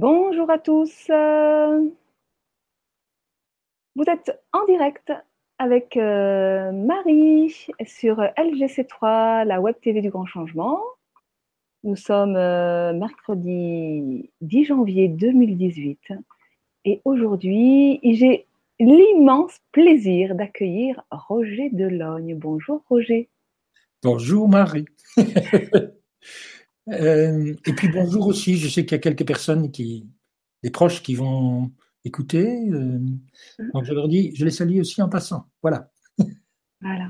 Bonjour à tous. Vous êtes en direct avec euh, Marie sur LGC3, la web TV du Grand Changement. Nous sommes euh, mercredi 10 janvier 2018 et aujourd'hui, j'ai l'immense plaisir d'accueillir Roger Delogne. Bonjour Roger. Bonjour Marie. Euh, et puis bonjour aussi, je sais qu'il y a quelques personnes qui, des proches qui vont écouter. Euh, donc je leur dis, je les salue aussi en passant. Voilà. Voilà.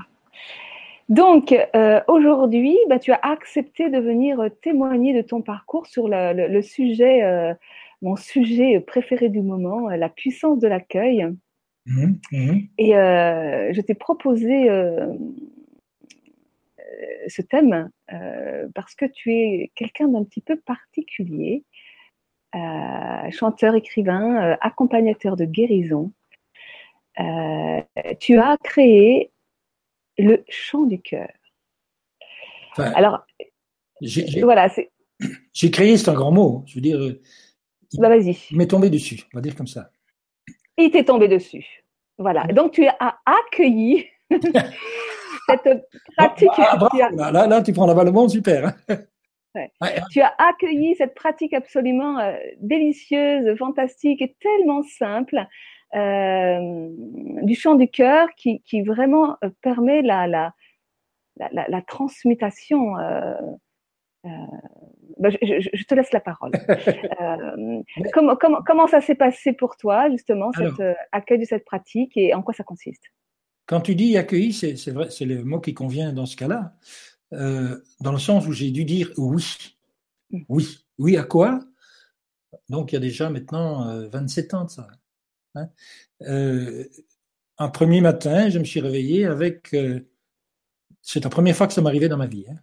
Donc euh, aujourd'hui, bah, tu as accepté de venir témoigner de ton parcours sur le, sujet, mon sujet préféré du moment, la puissance de l'accueil. Mmh, mmh. Et je t'ai proposé ce thème euh, parce que tu es quelqu'un d'un petit peu particulier, euh, chanteur, écrivain, euh, accompagnateur de guérison. tu as créé le chant du cœur. Alors, voilà, J'ai créé, c'est un grand mot. Je veux dire, bah, vas-y. Il m'est tombé dessus, on va dire comme ça. Il t'est tombé dessus. Voilà. Donc tu as accueilli cette pratique. Ah, là, là, tu prends l'avalement, super. Tu as accueilli cette pratique absolument euh, délicieuse, fantastique et tellement simple euh, du chant du cœur qui, qui vraiment euh, permet la, la, la, la transmutation. Bah, je, te laisse la parole. comment, comment, comment, ça s'est passé pour toi, justement, cet accueil de cette pratique et en quoi ça consiste? Quand tu dis accueilli, c'est vrai, c'est le mot qui convient dans ce cas-là, euh, dans le sens où j'ai dû dire oui. Mm. Oui. Oui à quoi? Donc il y a déjà maintenant 27 euh, ans de ça. Hein. Euh, un premier matin, je me suis réveillé avec. c'est la première fois que ça m'arrivait dans ma vie. Hein,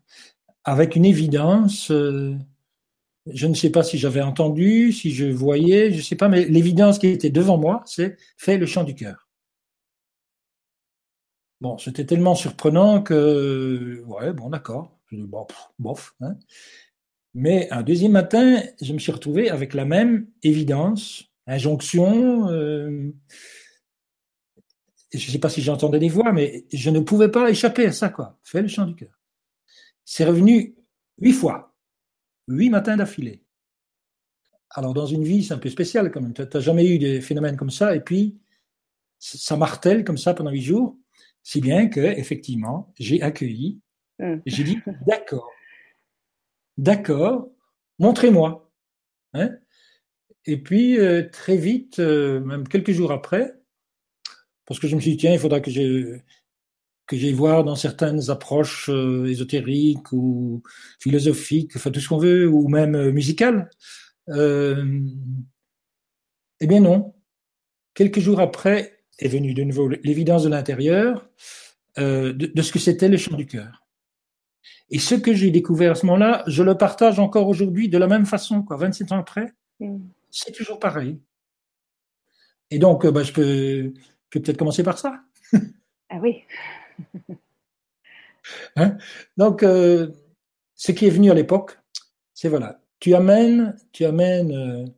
avec une évidence. je ne sais pas si j'avais entendu, si je voyais, je ne sais pas, mais l'évidence qui était devant moi, c'est fais le chant du cœur. Bon, c'était tellement surprenant que, ouais, bon, d'accord. Bon, bof. Hein. Mais un deuxième matin, je me suis retrouvé avec la même évidence, injonction. Euh, je ne sais pas si j'entendais des voix, mais je ne pouvais pas échapper à ça, quoi. Fais le chant du cœur. C'est revenu huit fois, huit matins d'affilée. Alors, dans une vie, c'est un peu spécial quand même. Tu n'as jamais eu des phénomènes comme ça, et puis ça martèle comme ça pendant huit jours. Si bien que, effectivement, j'ai accueilli, hum. j'ai dit d'accord, d'accord, montrez-moi. Hein. et puis, euh, très vite, euh, même quelques jours après, parce que je me suis dit, tiens, il faudra que je que j'aille voir dans certaines approches euh, ésotériques ou philosophiques, enfin tout ce qu'on veut, ou même musicales. eh bien non. Quelques jours après, est venue de nouveau l'évidence de l'intérieur euh, de, ce que c'était le chant du cœur. Et ce que j'ai découvert à ce moment-là, je le partage encore aujourd'hui de la même façon, quoi, 27 ans après, mm. c'est toujours pareil. Et donc, euh, bah, je peux, peut-être commencer par ça. ah oui. Hein? donc, euh, ce qui est venu à l'époque, c'est voilà, tu amènes, tu amènes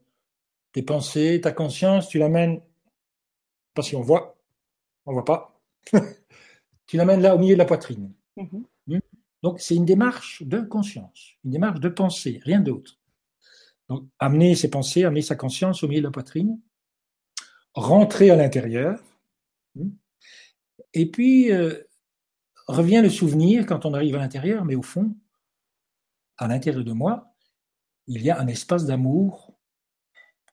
tes pensées, ta conscience, tu l'amènes pas si on voit, on voit pas. tu l'amènes là au milieu de la poitrine. Mhm. Hmm? Donc c'est une démarche de conscience, une démarche de pensée, rien d'autre. Donc amener ses pensées, amener sa conscience au milieu de la poitrine, rentrer à l'intérieur, hmm? et puis euh, revient le souvenir quand on arrive à l'intérieur, mais au fond, à l'intérieur de moi, il y a un espace d'amour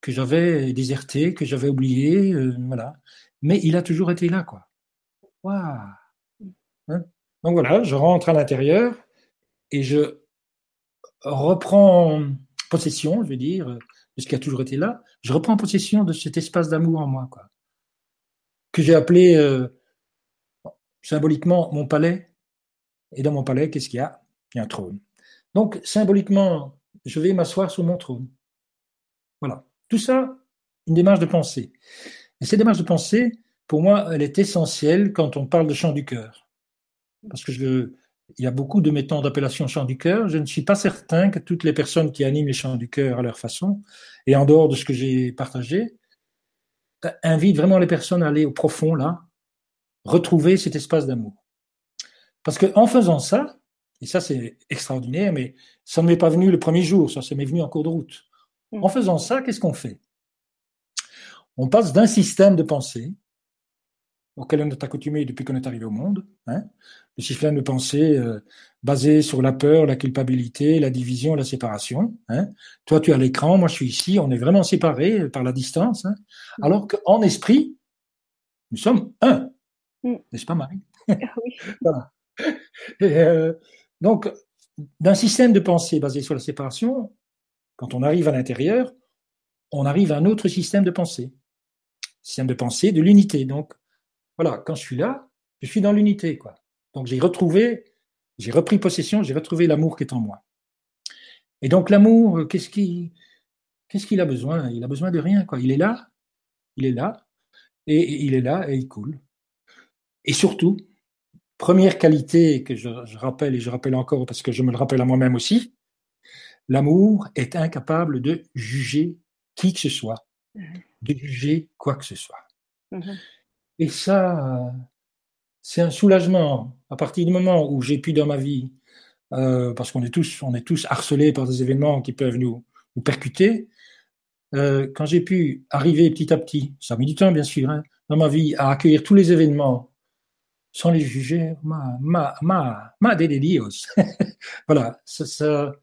que j'avais déserté, que j'avais oublié, euh, voilà. Mais il a toujours été là, quoi. Waouh hein? Donc voilà, je rentre à l'intérieur et je reprends possession, je veux dire, de ce qui a toujours été là. Je reprends possession de cet espace d'amour en moi, quoi. Que j'ai appelé euh, symboliquement mon palais. Et dans mon palais, qu'est-ce qu'il y a? Il y a un trône. Donc, symboliquement, je vais m'asseoir sur mon trône. Voilà. Tout ça, une démarche de pensée. Et cette démarche de pensée, pour moi, elle est essentielle quand on parle de chant du cœur. Parce que je, il y a beaucoup de méthodes d'appellation chant du cœur. Je ne suis pas certain que toutes les personnes qui animent les chants du cœur à leur façon, et en dehors de ce que j'ai partagé, invitent vraiment les personnes à aller au profond, là, retrouver cet espace d'amour. Parce que en faisant ça, et ça c'est extraordinaire, mais ça ne m'est pas venu le premier jour, ça m'est venu en cours de route. En faisant ça, qu'est-ce qu'on fait? On passe d'un système de pensée auquel on est accoutumé depuis qu'on est arrivé au monde, hein, le système de pensée euh, basé sur la peur, la culpabilité, la division, la séparation. Hein. Toi, tu as l'écran, moi je suis ici, on est vraiment séparés par la distance, hein. mmh. alors qu'en esprit, nous sommes un. Mmh. N'est-ce pas, Marie? Oui. voilà. Euh, donc, d'un système de pensée basé sur la séparation, quand on arrive à l'intérieur, on arrive à un autre système de pensée. Système de pensée de l'unité. Donc, voilà, quand je suis là, je suis dans l'unité, quoi. Donc, j'ai retrouvé, j'ai repris possession, j'ai retrouvé l'amour qui est en moi. Et donc, l'amour, euh, qu'est-ce qu'il, qu'est-ce qu'il a besoin? Il a besoin de rien, quoi. Il est là, il est là, et il est là, et il coule. Et surtout, première qualité que je, rappelle et je rappelle encore parce que je me le rappelle à moi-même aussi, l'amour est incapable de juger qui que ce soit, mhm. de juger quoi que ce soit. Mhm. Et ça, c'est un soulagement à partir du moment où j'ai pu dans ma vie, euh, parce qu'on est tous, on est tous harcelés par des événements qui peuvent nous, nous percuter. Euh, quand j'ai pu arriver petit à petit, ça a mis du temps bien sûr, hein, dans ma vie, à accueillir tous les événements sans les juger, ma, ma, ma, ma de Dios. voilà, ça, ça,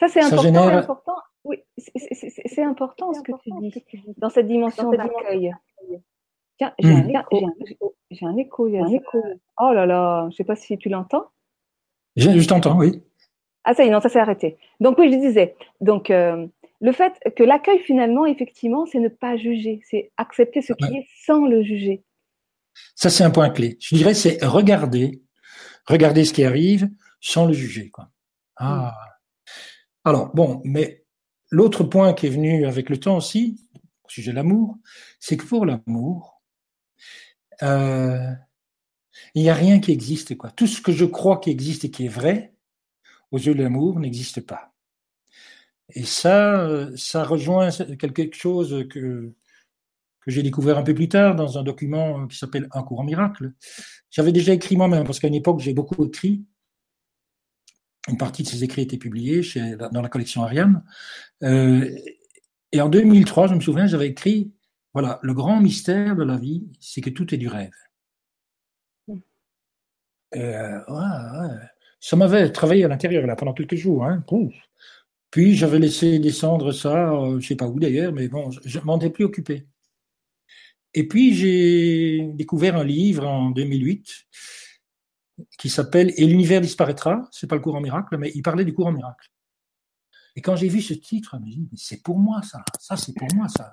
ça c'est important, génère... important. Oui, c'est important ce que tu dis dans cette dimension d'accueil. Tiens, j'ai un, écho. J'ai un écho. un écho. Oh là là, je ne sais pas si tu l'entends. Je, je t'entends, oui. Ah ça y est, non, ça s'est arrêté. Donc oui, je disais. Donc euh, le fait que l'accueil finalement, effectivement, c'est ne pas juger, c'est accepter ce qui est sans le juger. Ça, c'est un point clé. Je dirais, c'est regarder, regarder ce qui arrive sans le juger. Quoi. Ah. Alors, bon, mais l'autre point qui est venu avec le temps aussi, au sujet de l'amour, c'est que pour l'amour, euh, il n'y a rien qui existe. Quoi. Tout ce que je crois qui existe et qui est vrai, aux yeux de l'amour, n'existe pas. Et ça, euh, ça rejoint quelque chose que que j'ai découvert un peu plus tard dans un document qui s'appelle Un cours en miracle. J'avais déjà écrit moi-même, parce qu'à une époque, j'ai beaucoup écrit. Une partie de ces écrits étaient publiés chez, dans la collection Ariane. Euh, et en 2003, je me souviens, j'avais écrit, voilà, le grand mystère de la vie, c'est que tout est du rêve. Euh, ouais, Ça m'avait travaillé à l'intérieur là pendant quelques jours. Hein. Puis j'avais laissé descendre ça, euh, je sais pas où d'ailleurs, mais bon, je, je m'en ai plus occupé. Et puis j'ai découvert un livre en 2008 qui s'appelle Et l'univers disparaîtra. C'est pas le cours en miracle, mais il parlait du cours en miracle. Et quand j'ai vu ce titre, je me dit, c'est pour moi ça, ça c'est pour moi ça.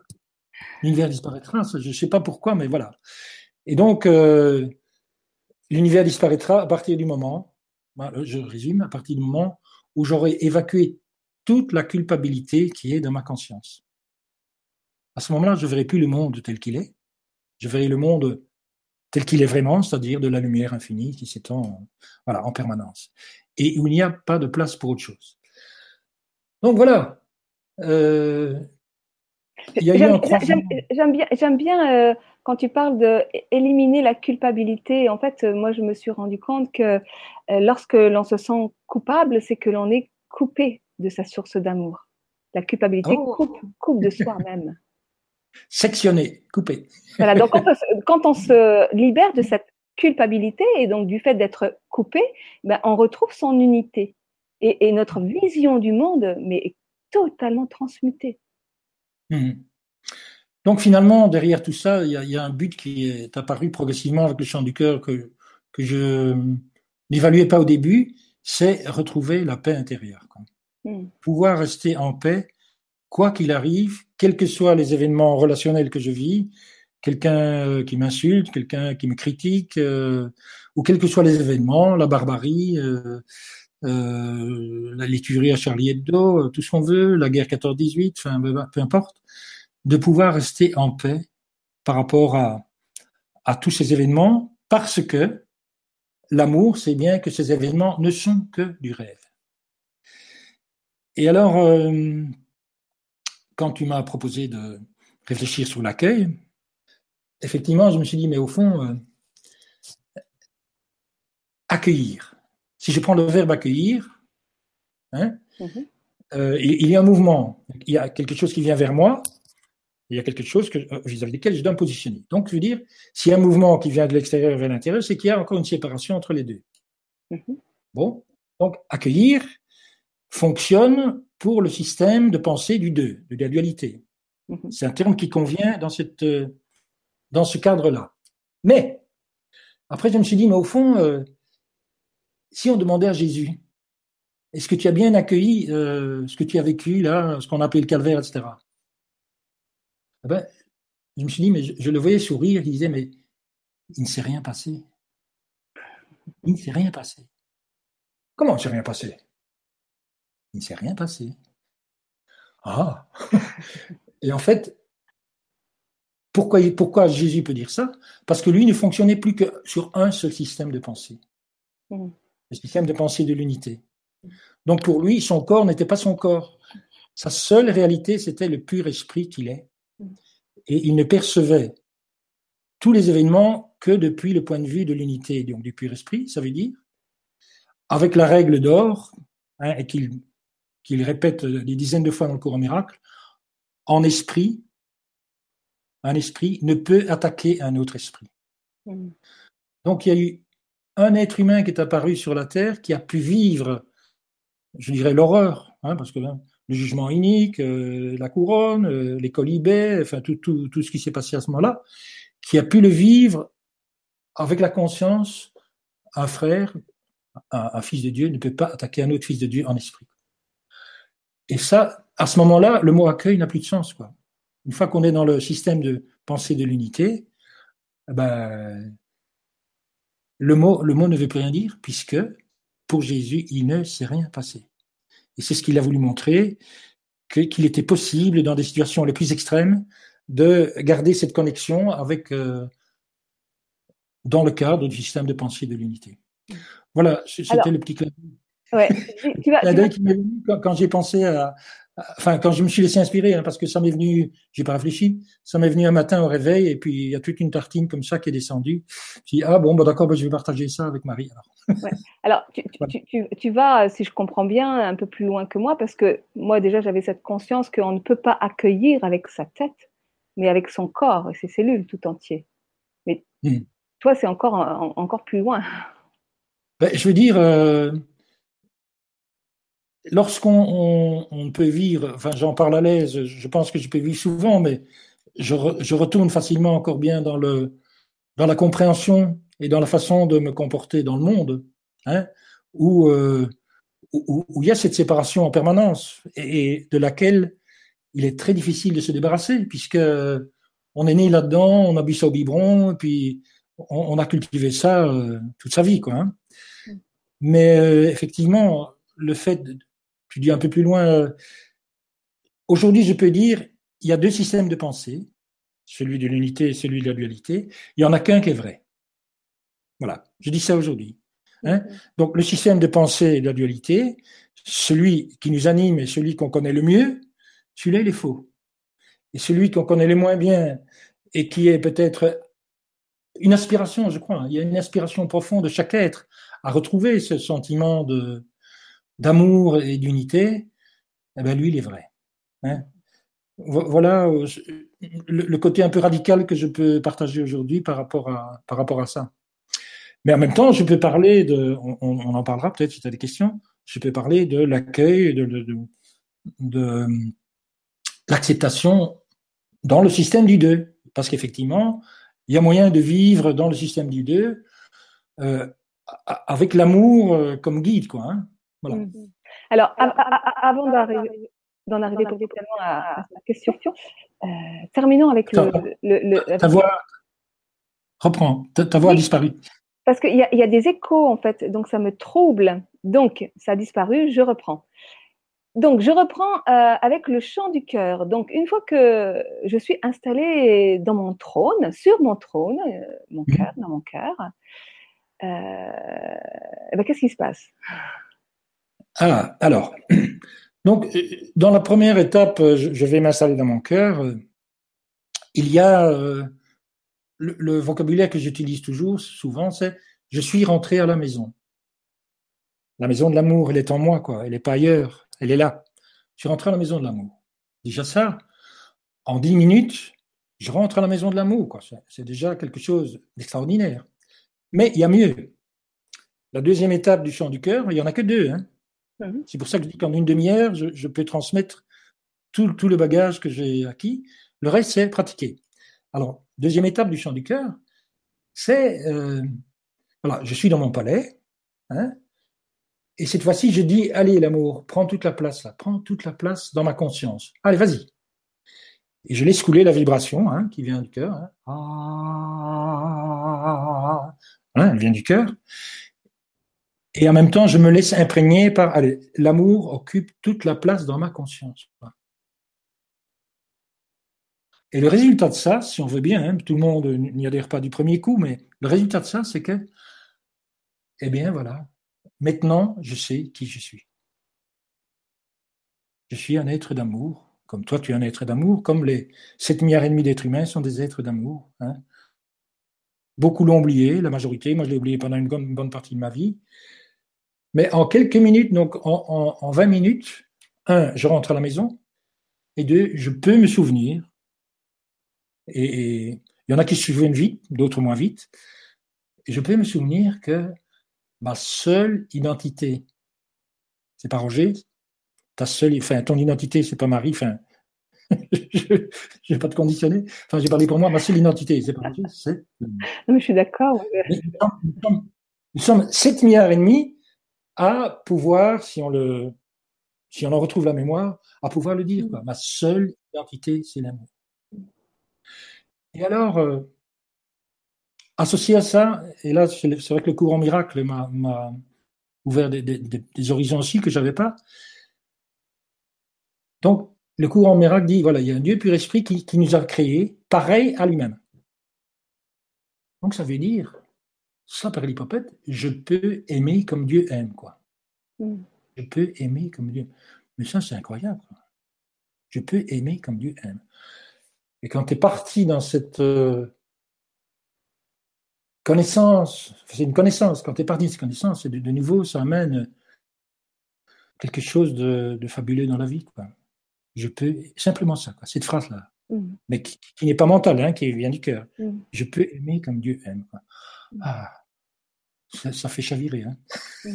L'univers disparaîtra, je ne sais pas pourquoi, mais voilà. Et donc, euh, l'univers disparaîtra à partir du moment, je résume, à partir du moment où j'aurai évacué toute la culpabilité qui est dans ma conscience. À ce moment-là, je ne verrai plus le monde tel qu'il est, je verrai le monde tel qu'il est vraiment, c'est-à-dire de la lumière infinie qui s'étend voilà, en permanence, et où il n'y a pas de place pour autre chose. Donc voilà. Euh, j'aime bien, euh, quand tu parles d'éliminer la culpabilité. En fait, moi, je me suis rendu compte que euh, lorsque l'on se sent coupable, c'est que l'on est coupé de sa source d'amour. La culpabilité oh. coupe, coupe de soi-même sectionner, couper. Voilà, donc quand on se libère de cette culpabilité et donc du fait d'être coupé, ben, on retrouve son unité. Et, notre vision du monde mais, est totalement transmutée. Hmm. Donc finalement, derrière tout ça, il y, a un but qui est apparu progressivement avec le chant du cœur que, que je n'évaluais pas au début, c'est retrouver la paix intérieure. Hmm. Pouvoir rester en paix quoi qu'il arrive, quels que soient les événements relationnels que je vis, quelqu'un euh, qui m'insulte, quelqu'un qui me critique, euh, ou quels que soient les événements, la barbarie, euh, la lituerie à Charlie Hebdo, tout ce qu'on veut, la guerre 14-18, enfin peu importe, de pouvoir rester en paix par rapport à, à tous ces événements, parce que l'amour sait bien que ces événements ne sont que du rêve. Et alors, quand tu m'as proposé de réfléchir sur l'accueil, effectivement, je me suis dit, mais au fond, euh, accueillir. Si je prends le verbe accueillir, hein, mm-hmm. euh, il, y a un mouvement, il y a quelque chose qui vient vers moi, il y a quelque chose euh, vis-à-vis desquels je dois me positionner. Donc, je veux dire, s'il y a un mouvement qui vient de l'extérieur vers l'intérieur, c'est qu'il y a encore une séparation entre les deux. Mm-hmm. Bon, donc accueillir fonctionne pour le système de pensée du deux, de la dualité. Mm-hmm. C'est un terme qui convient dans, cette, euh, dans ce cadre-là. Mais, après, je me suis dit, mais au fond, euh, si on demandait à Jésus, est-ce que tu as bien accueilli ce que tu as vécu, là, ce qu'on appelle le calvaire, etc. Eh ben, je me suis dit, mais je, le voyais sourire, il disait, mais il ne s'est rien passé. Il ne s'est rien passé. Comment il ne s'est rien passé? Il ne s'est rien passé. Ah Et en fait, pourquoi, pourquoi Jésus peut dire ça? Parce que lui ne fonctionnait plus que sur un seul système de pensée. Mmh. Le système de pensée de l'unité. Donc pour lui, son corps n'était pas son corps. Sa seule réalité, c'était le pur esprit qu'il est et il ne percevait tous les événements que depuis le point de vue de l'unité, donc du pur esprit, ça veut dire, avec la règle d'or, hein, et qu'il répète des dizaines de fois dans le courant miracle, en esprit, un esprit ne peut attaquer un autre esprit. Mm. Donc il y a eu un être humain qui est apparu sur la terre qui a pu vivre, je dirais, l'horreur, hein, parce que hein, le jugement unique, euh, la couronne, euh, les colibets, enfin tout, tout, tout ce qui s'est passé à ce moment-là, qui a pu le vivre avec la conscience, un frère, un, fils de Dieu ne peut pas attaquer un autre fils de Dieu en esprit. Et ça, à ce moment-là, le mot accueil n'a plus de sens. Quoi. Une fois qu'on est dans le système de pensée de l'unité, eh ben, le, mot, le mot ne veut plus rien dire, puisque pour Jésus, il ne s'est rien passé. Et c'est ce qu'il a voulu montrer, qu'il était possible, dans des situations les plus extrêmes, de garder cette connexion avec, euh, dans le cadre du système de pensée de l'unité. Voilà, c'était le petit clin ouais, tu vas, quand j'ai pensé à, enfin, quand je me suis laissé inspirer, hein, parce que ça m'est venu, j'ai pas réfléchi, ça m'est venu un matin au réveil, et puis il y a toute une tartine comme ça qui est descendue. J'ai dit, ah bon, bah, d'accord, bah, je vais partager ça avec Marie. Alors, ouais. alors tu, tu, tu, tu, vas, si je comprends bien, un peu plus loin que moi, parce que moi déjà j'avais cette conscience qu'on ne peut pas accueillir avec sa tête, mais avec son corps et ses cellules tout entier. Mais hmm. toi, c'est encore, encore plus loin. Ben, je veux dire, euh, lorsqu'on peut vivre, enfin j'en parle à l'aise, je pense que je peux vivre souvent, mais je, je, retourne facilement encore bien dans, le, dans la compréhension et dans la façon de me comporter dans le monde, hein, où, euh, où, où, il y a cette séparation en permanence et, de laquelle il est très difficile de se débarrasser, puisque on est né là-dedans, on a bu ça au biberon, et puis on, on a cultivé ça euh, toute sa vie. Quoi, hein. Mm. Mais euh, effectivement, le fait tu dis un peu plus loin, euh, aujourd'hui je peux dire, il y a deux systèmes de pensée, celui de l'unité et celui de la dualité. Il n'y en a qu'un qui est vrai. Voilà, je dis ça aujourd'hui. Hein. Donc le système de pensée de la dualité, celui qui nous anime et celui qu'on connaît le mieux, celui-là il est faux. Et celui qu'on connaît le moins bien et qui est peut-être une aspiration, je crois, il y a une aspiration profonde de chaque être à retrouver ce sentiment de, d'amour et d'unité, eh ben lui, il est vrai. Hein. voilà euh, le, côté un peu radical que je peux partager aujourd'hui par rapport à, par rapport à ça. Mais en même temps, je peux parler de, on, en parlera peut-être si tu as des questions, je peux parler de l'accueil, de, de, l'acceptation dans le système du deux. Parce qu'effectivement, il y a moyen de vivre dans le système du deux euh, avec l'amour euh, comme guide, quoi. Hein. Mmh. Alors, avant d'arriver d'en arriver complètement à, la question, euh, terminons avec le, Ta voix reprend, ta, voix a disparu. Parce qu'il y, y, a des échos, en fait, donc ça me trouble. Donc, ça a disparu, je reprends. Donc, je reprends euh, avec le chant du cœur. Donc, une fois que je suis installée dans mon trône, sur mon trône, euh, mon mmh. cœur, dans mon cœur, eh ben, qu'est-ce qui se passe? Ah, alors, donc, dans la première étape, je vais m'installer dans mon cœur. Il y a le, vocabulaire que j'utilise toujours, souvent, c'est je suis rentré à la maison. La maison de l'amour, elle est en moi, quoi. Elle n'est pas ailleurs. Elle est là. Je suis rentré à la maison de l'amour. Déjà ça, en dix minutes, je rentre à la maison de l'amour, quoi. C'est déjà quelque chose d'extraordinaire. Mais il y a mieux. La deuxième étape du chant du cœur, il n'y en a que deux. Hein. Mhm. C'est pour ça que je dis qu'en une demi-heure, je, peux transmettre tout, le bagage que j'ai acquis. Le reste, c'est pratiquer. Alors, deuxième étape du chant du cœur, c'est, euh, voilà, je suis dans mon palais, hein, et cette fois-ci, je dis, allez l'amour, prends toute la place là, prends toute la place dans ma conscience. Allez, vas-y. Et je laisse couler la vibration hein, qui vient du cœur. Hein. Ah, elle vient du cœur. Et en même temps, je me laisse imprégner par, l'amour occupe toute la place dans ma conscience. Et le résultat de ça, si on veut bien, hein, tout le monde n'y adhère pas du premier coup, mais le résultat de ça, c'est que, eh bien voilà, maintenant je sais qui je suis. Je suis un être d'amour, comme toi tu es un être d'amour, comme les 7 milliards et demi d'êtres humains sont des êtres d'amour. Hein. Beaucoup l'ont oublié, la majorité, moi je l'ai oublié pendant une bonne, partie de ma vie. Mais en quelques minutes, donc en, en 20 minutes, un, je rentre à la maison, et deux, je peux me souvenir et, il y en a qui se souviennent vite, d'autres moins vite. Et je peux me souvenir que ma seule identité, c'est pas Roger, ta seule, enfin, ton identité, c'est pas Marie, enfin, je ne vais pas te conditionner. Enfin, j'ai parlé pour moi, ma seule identité, c'est pas Roger, c'est. je suis d'accord. Nous, sommes 7 milliards et demi à pouvoir, si on le, si on en retrouve la mémoire, à pouvoir le dire. Ma seule identité, c'est l'amour. Et alors, euh, associé à ça, et là, c'est vrai que le courant miracle m'a ouvert des, horizons aussi que j'avais pas. Donc, le courant miracle dit, voilà, il y a un Dieu pur esprit qui, nous a créés pareil à lui-même. Donc, ça veut dire, ça, par l'hypopète, je peux aimer comme Dieu aime, quoi. Mm. Je peux aimer comme Dieu. Mais ça, c'est incroyable. Je peux aimer comme Dieu aime. Et quand tu es parti dans cette euh, connaissance, c'est une connaissance, quand tu es parti dans cette connaissance, de, de nouveau, ça amène quelque chose de, fabuleux dans la vie. Quoi. Je peux, simplement ça, quoi, cette phrase-là, mm. mais qui, n'est pas mentale, hein, qui vient du cœur. Mm. Je peux aimer comme Dieu aime. Ah, ça, fait chavirer. Hein.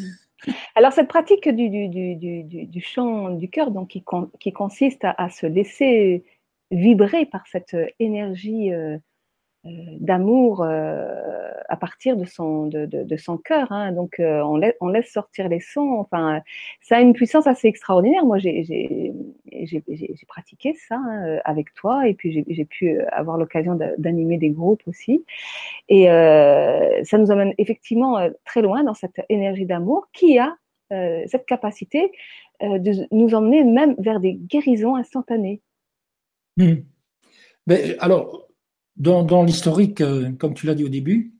Alors cette pratique du, chant du cœur, donc qui, consiste à, se laisser vibrer par cette énergie euh, d'amour euh, à partir de son, de, de, son cœur. Hein. Donc on, laisse, on laisse sortir les sons. Enfin, ça a une puissance assez extraordinaire. Moi, j'ai pratiqué ça hein, avec toi et puis j'ai pu avoir l'occasion d'animer des groupes aussi. Et ça nous amène effectivement très loin dans cette énergie d'amour qui a cette capacité de nous emmener même vers des guérisons instantanées. Hmm. Mais, alors, dans, l'historique, euh, comme tu l'as dit au début,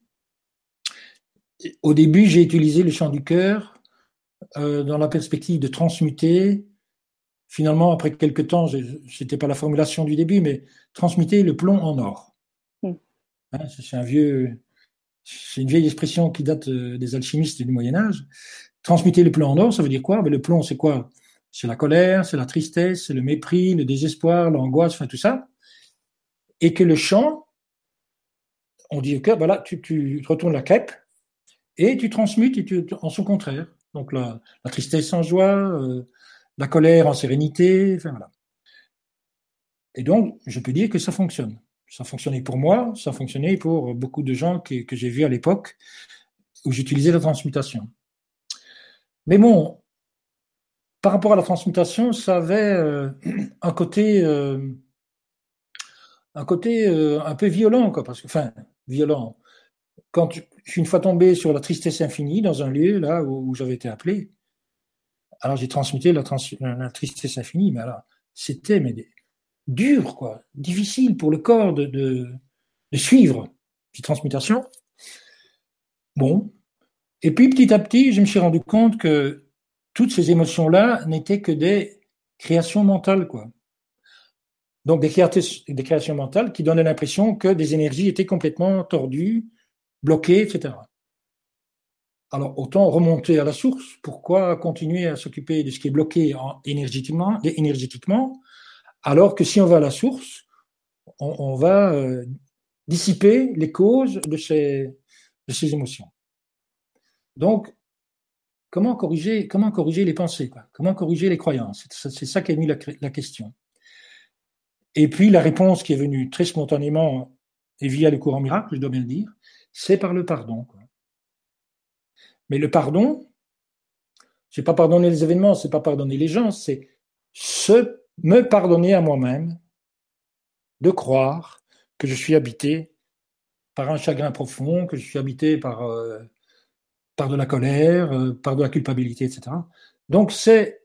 au début, j'ai utilisé le chant du cœur euh, dans la perspective de transmuter. Finalement, après quelques temps, c'était pas la formulation du début, mais transmuter le plomb en or. Hmm. Hein, c'est un vieux, c'est une vieille expression qui date euh, des alchimistes du Moyen Âge. Transmuter le plomb en or, ça veut dire quoi? Ben, Le plomb, c'est quoi? C'est la colère, c'est la tristesse, c'est le mépris, le désespoir, l'angoisse, enfin tout ça. Et que le chant, on dit au cœur, voilà, tu, retournes la crêpe et tu transmutes en son contraire. Donc la, tristesse en joie, euh, la colère en sérénité, voilà. Et donc, je peux dire que ça fonctionne. Ça fonctionnait pour moi, ça fonctionnait pour beaucoup de gens que, que j'ai vus à l'époque où j'utilisais la transmutation. Mais bon, par rapport à la transmutation, ça avait euh, un côté, euh, un côté euh, un peu violent, quoi, parce que, enfin, violent. Quand je suis une fois tombé sur la tristesse infinie dans un lieu là où, j'avais été appelé, alors j'ai transmuté la, tristesse infinie, mais alors c'était mais dur, quoi, difficile pour le corps de, de, de suivre cette transmutation. Bon, Et puis petit à petit, je me suis rendu compte que toutes ces émotions-là n'étaient que des créations mentales, quoi. Donc des, créations mentales qui donnaient l'impression que des énergies étaient complètement tordues, bloquées, etc. Alors autant remonter à la source. Pourquoi continuer à s'occuper de ce qui est bloqué énergétiquement, alors que si on va à la source, on, va euh, dissiper les causes de ces, émotions. Donc, comment corriger, les pensées Comment corriger les croyances? C'est ça qui est mis la, la, question. Et puis, la réponse qui est venue très spontanément et via le courant miracle, je dois bien le dire, c'est par le pardon. Quoi. Mais le pardon, c'est pas pardonner les événements, c'est pas pardonner les gens, c'est se me pardonner à moi-même de croire que je suis habité par un chagrin profond, que je suis habité par, euh, par de la colère, euh, par de la culpabilité, etc. Donc c'est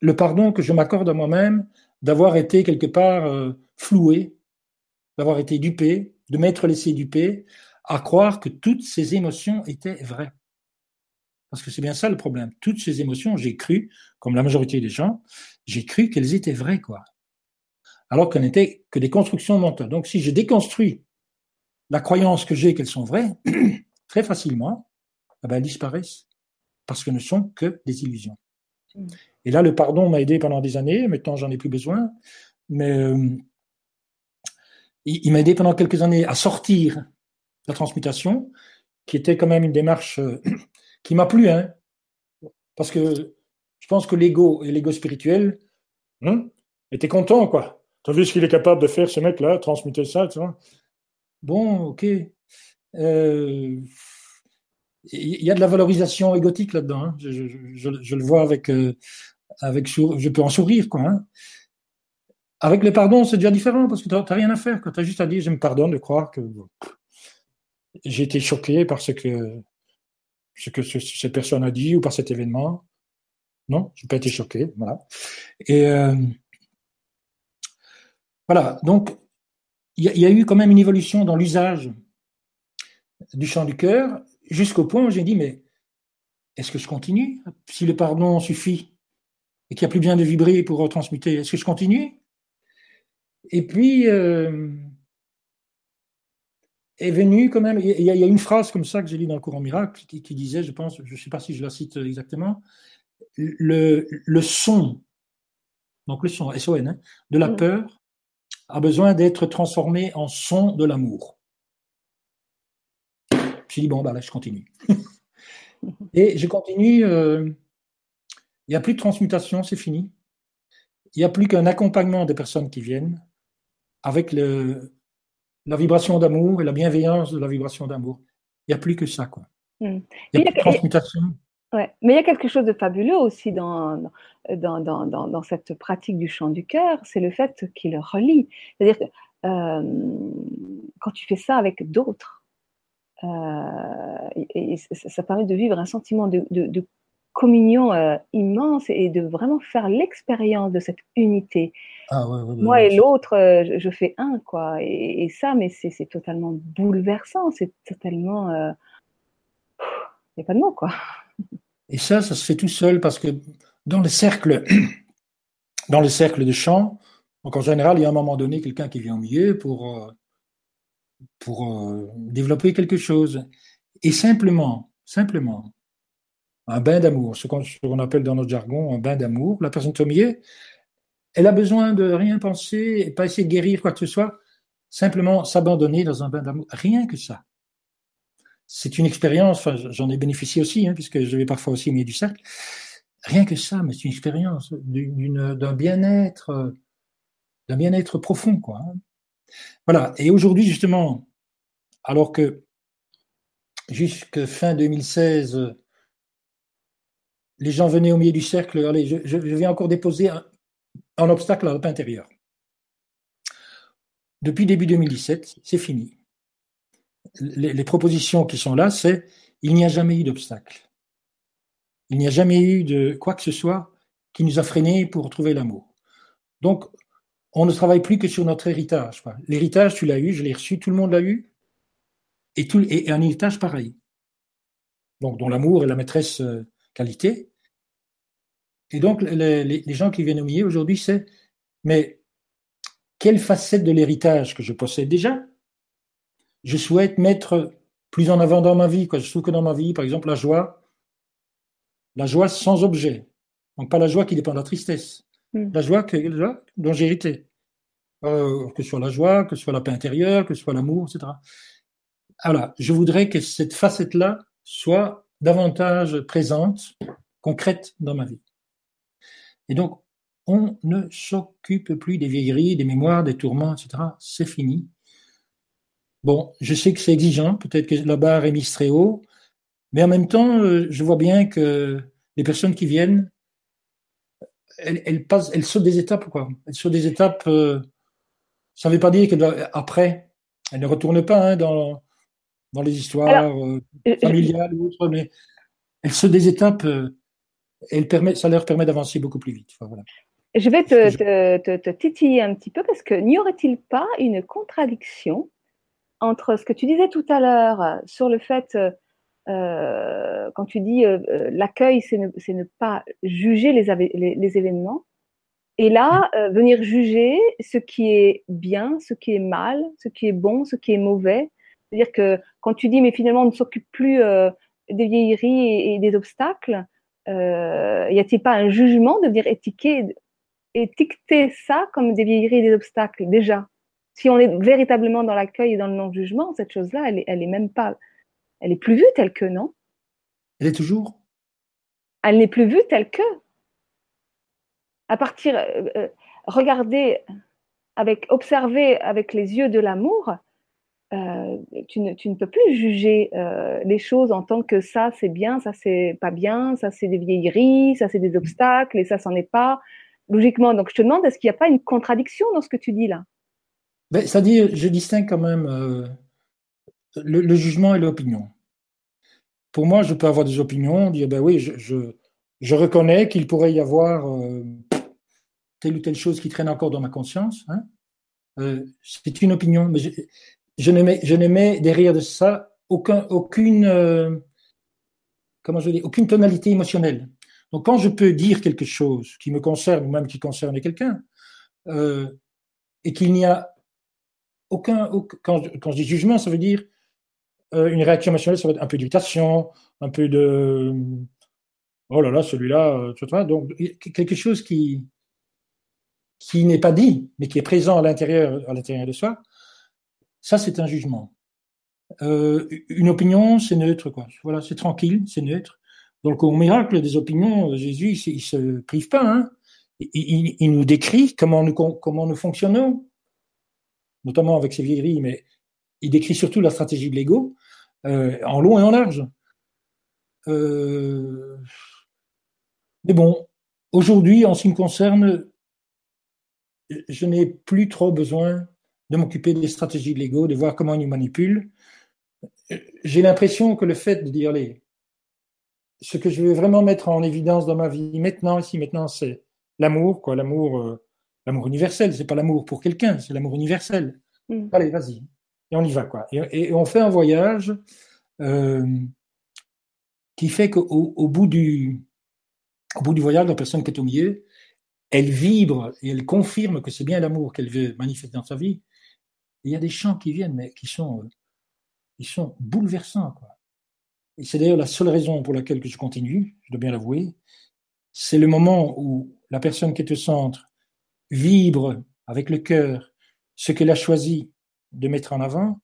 le pardon que je m'accorde à moi-même d'avoir été quelque part euh, floué, d'avoir été dupé, de m'être laissé duper, à croire que toutes ces émotions étaient vraies. Parce que c'est bien ça le problème. Toutes ces émotions, j'ai cru, comme la majorité des gens, j'ai cru qu'elles étaient vraies, quoi. Alors qu'elles n'étaient que des constructions mentales. Donc si je déconstruis la croyance que j'ai qu'elles sont vraies, très facilement, eh ben, elles disparaissent. Parce que ne sont que des illusions. Et là, le pardon m'a aidé pendant des années. Maintenant, j'en ai plus besoin. Mais euh, il m'a aidé pendant quelques années à sortir la transmutation, qui était quand même une démarche euh, qui m'a plu, hein, parce que je pense que l'ego et l'ego spirituel hein, étaient contents, quoi. T'as vu ce qu'il est capable de faire, ce mec-là, transmuter ça, tu vois? Bon, ok. Euh, il y a de la valorisation égotique là-dedans. Hein. Je, le vois avec, euh, avec, je peux en sourire, quoi. Hein. Avec le pardon, c'est déjà différent parce que tu n'as rien à faire. Tu as juste à dire, je me pardonne de croire que j'ai été choqué par ce que, ce que cette personne a dit ou par cet événement. Non, je n'ai pas été choqué. Voilà. Et euh, voilà. Donc, il y, a eu quand même une évolution dans l'usage du chant du cœur jusqu'au point où j'ai dit, mais est-ce que je continue? Si le pardon suffit et qu'il n'y a plus besoin de vibrer pour retransmuter, est-ce que je continue? Et puis, euh, est venu quand même. Il y, a, une phrase comme ça que j'ai lu dans le courant miracle qui, disait, je pense, je ne sais pas si je la cite exactement, le, le son, donc le son, SON, hein, de la mm. peur a besoin d'être transformé en son de l'amour. J'ai dit, bon, bah là, je continue. Et je continue. Euh, il n'y a plus de transmutation, c'est fini. Il n'y a plus qu'un accompagnement des personnes qui viennent avec le, la vibration d'amour et la bienveillance de la vibration d'amour. Il n'y a plus que ça, quoi. Hmm. Il y a, transmutation. Ouais. Mais il y a quelque chose de fabuleux aussi dans, dans, dans, dans, cette pratique du chant du cœur, c'est le fait qu'il relie. C'est-à-dire que euh, quand tu fais ça avec d'autres, euh, ça, permet de vivre un sentiment de, de, communion euh, immense et de vraiment faire l'expérience de cette unité. Ah, Moi et l'autre, euh, je, fais un, quoi. Et, ça, mais c'est totalement bouleversant, c'est totalement. Il n'y a pas de mots, quoi. Et ça, ça se fait tout seul parce que dans le cercle, dans le cercle de chant, donc en général, il y a un moment donné quelqu'un qui vient au milieu pour, euh, pour développer quelque chose. Et simplement, simplement, un bain d'amour, ce qu'on appelle dans notre jargon un bain d'amour. La personne milieu, elle a besoin de rien penser pas essayer de guérir quoi que ce soit, simplement s'abandonner dans un bain d'amour. Rien que ça. C'est une expérience, enfin, j'en ai bénéficié aussi, hein, puisque je vais parfois aussi au du cercle. Rien que ça, mais c'est une expérience d'un bien-être, d'un bien-être profond, quoi. Hein. Voilà. Et aujourd'hui, justement, alors que jusque fin 2016, les gens venaient au milieu du cercle, allez, je, viens encore déposer un, obstacle à l'intérieur. Depuis début 2017, c'est fini. Les, propositions qui sont là, c'est il n'y a jamais eu d'obstacle. Il n'y a jamais eu de quoi que ce soit qui nous a freinés pour trouver l'amour. Donc, on ne travaille plus que sur notre héritage. L'héritage, tu l'as eu, je l'ai reçu, tout le monde l'a eu, et, tout, un héritage pareil. donc dont l'amour est la maîtresse qualité. Et donc, les, les gens qui viennent au milieu aujourd'hui, c'est, mais quelle facette de l'héritage que je possède déjà, je souhaite mettre plus en avant dans ma vie. Quoi. Je trouve que dans ma vie, par exemple, la joie, la joie sans objet. Donc pas la joie qui dépend de la tristesse. Hmm. La joie que, dont j'ai hérité. Euh, que ce soit la joie, que ce soit la paix intérieure, que ce soit l'amour, etc. Voilà, je voudrais que cette facette-là soit davantage présente, concrète dans ma vie. Et donc, on ne s'occupe plus des vieilleries, des mémoires, des tourments, etc. C'est fini. Bon, je sais que c'est exigeant, peut-être que la barre est mise très haut, mais en même temps, euh, je vois bien que les personnes qui viennent, elles, passent, elles sautent des étapes, quoi. Elles sautent des étapes. Euh, ça ne veut pas dire qu'après, elles ne retournent pas hein, dans, dans les histoires euh, familiales ou autres, mais elles sautent des étapes. elles permettent, ça leur permet d'avancer beaucoup plus vite. voilà. Je vais te, te, te, titiller un petit peu parce que n'y aurait-il pas une contradiction entre ce que tu disais tout à l'heure sur le fait, euh, quand tu dis euh, euh, l'accueil, c'est ne, ne, pas juger les, les, événements, et là, venir juger ce qui est bien, ce qui est mal, ce qui est bon, ce qui est mauvais. C'est-à-dire que quand tu dis, mais finalement, on ne s'occupe plus des vieilleries et, des obstacles, y a-t-il pas un jugement de venir étiqueter, étiqueter ça comme des vieilleries et des obstacles déjà? Si on est véritablement dans l'accueil et dans le non-jugement, cette chose-là, elle elle est même pas, elle est plus vue telle que, non? Elle est toujours? Elle n'est plus vue telle que. À partir, euh, euh, regarder, avec, observer avec les yeux de l'amour, euh, tu, ne, tu, ne, peux plus juger les choses en tant que ça c'est bien, ça c'est pas bien, ça c'est des vieilleries, ça c'est des obstacles et ça c'en est pas. Logiquement, donc je te demande, est-ce qu'il n'y a pas une contradiction dans ce que tu dis là? Ben, C'est-à-dire, je distingue quand même euh, le, jugement et l'opinion. Pour moi, je peux avoir des opinions, dire, ben oui, je, je, reconnais qu'il pourrait y avoir euh, telle ou telle chose qui traîne encore dans ma conscience. Hein. Euh, c'est une opinion, mais je, ne mets, je ne mets derrière de ça aucun, aucune, comment je dis, aucune tonalité émotionnelle. Donc, quand je peux dire quelque chose qui me concerne ou même qui concerne quelqu'un, et qu'il n'y a aucun, quand, quand, je dis jugement, ça veut dire euh, une réaction émotionnelle, ça va être un peu d'irritation, un peu de oh là là, celui-là, euh, vois, donc quelque chose qui qui n'est pas dit, mais qui est présent à l'intérieur à l'intérieur de soi. Ça, c'est un jugement. Euh, une opinion, c'est neutre, quoi. Voilà, c'est tranquille, c'est neutre. Donc, au miracle des opinions, Jésus, il, se prive pas. Hein. Il, il, il, nous décrit comment nous, comment fonctionnons notamment avec ses vieilleries, mais il décrit surtout la stratégie de l'ego, euh, en long et en large. Euh, mais bon, aujourd'hui, en ce qui me concerne, je n'ai plus trop besoin de m'occuper des stratégies de l'ego, de voir comment il nous manipule. J'ai l'impression que le fait de dire, allez, ce que je veux vraiment mettre en évidence dans ma vie maintenant, ici, maintenant, c'est l'amour, quoi, l'amour, euh, L'amour universel, c'est pas l'amour pour quelqu'un, c'est l'amour universel. Mm. Allez, vas-y. Et on y va, quoi. Et, on fait un voyage euh, qui fait qu'au au bout, du, au bout du voyage, la personne qui est au milieu, elle vibre et elle confirme que c'est bien l'amour qu'elle veut manifester dans sa vie. Il y a des chants qui viennent, mais qui sont, euh, sont bouleversants, quoi. Et c'est d'ailleurs la seule raison pour laquelle je continue, je dois bien l'avouer. C'est le moment où la personne qui est au centre vibre avec le cœur ce qu'elle a choisi de mettre en avant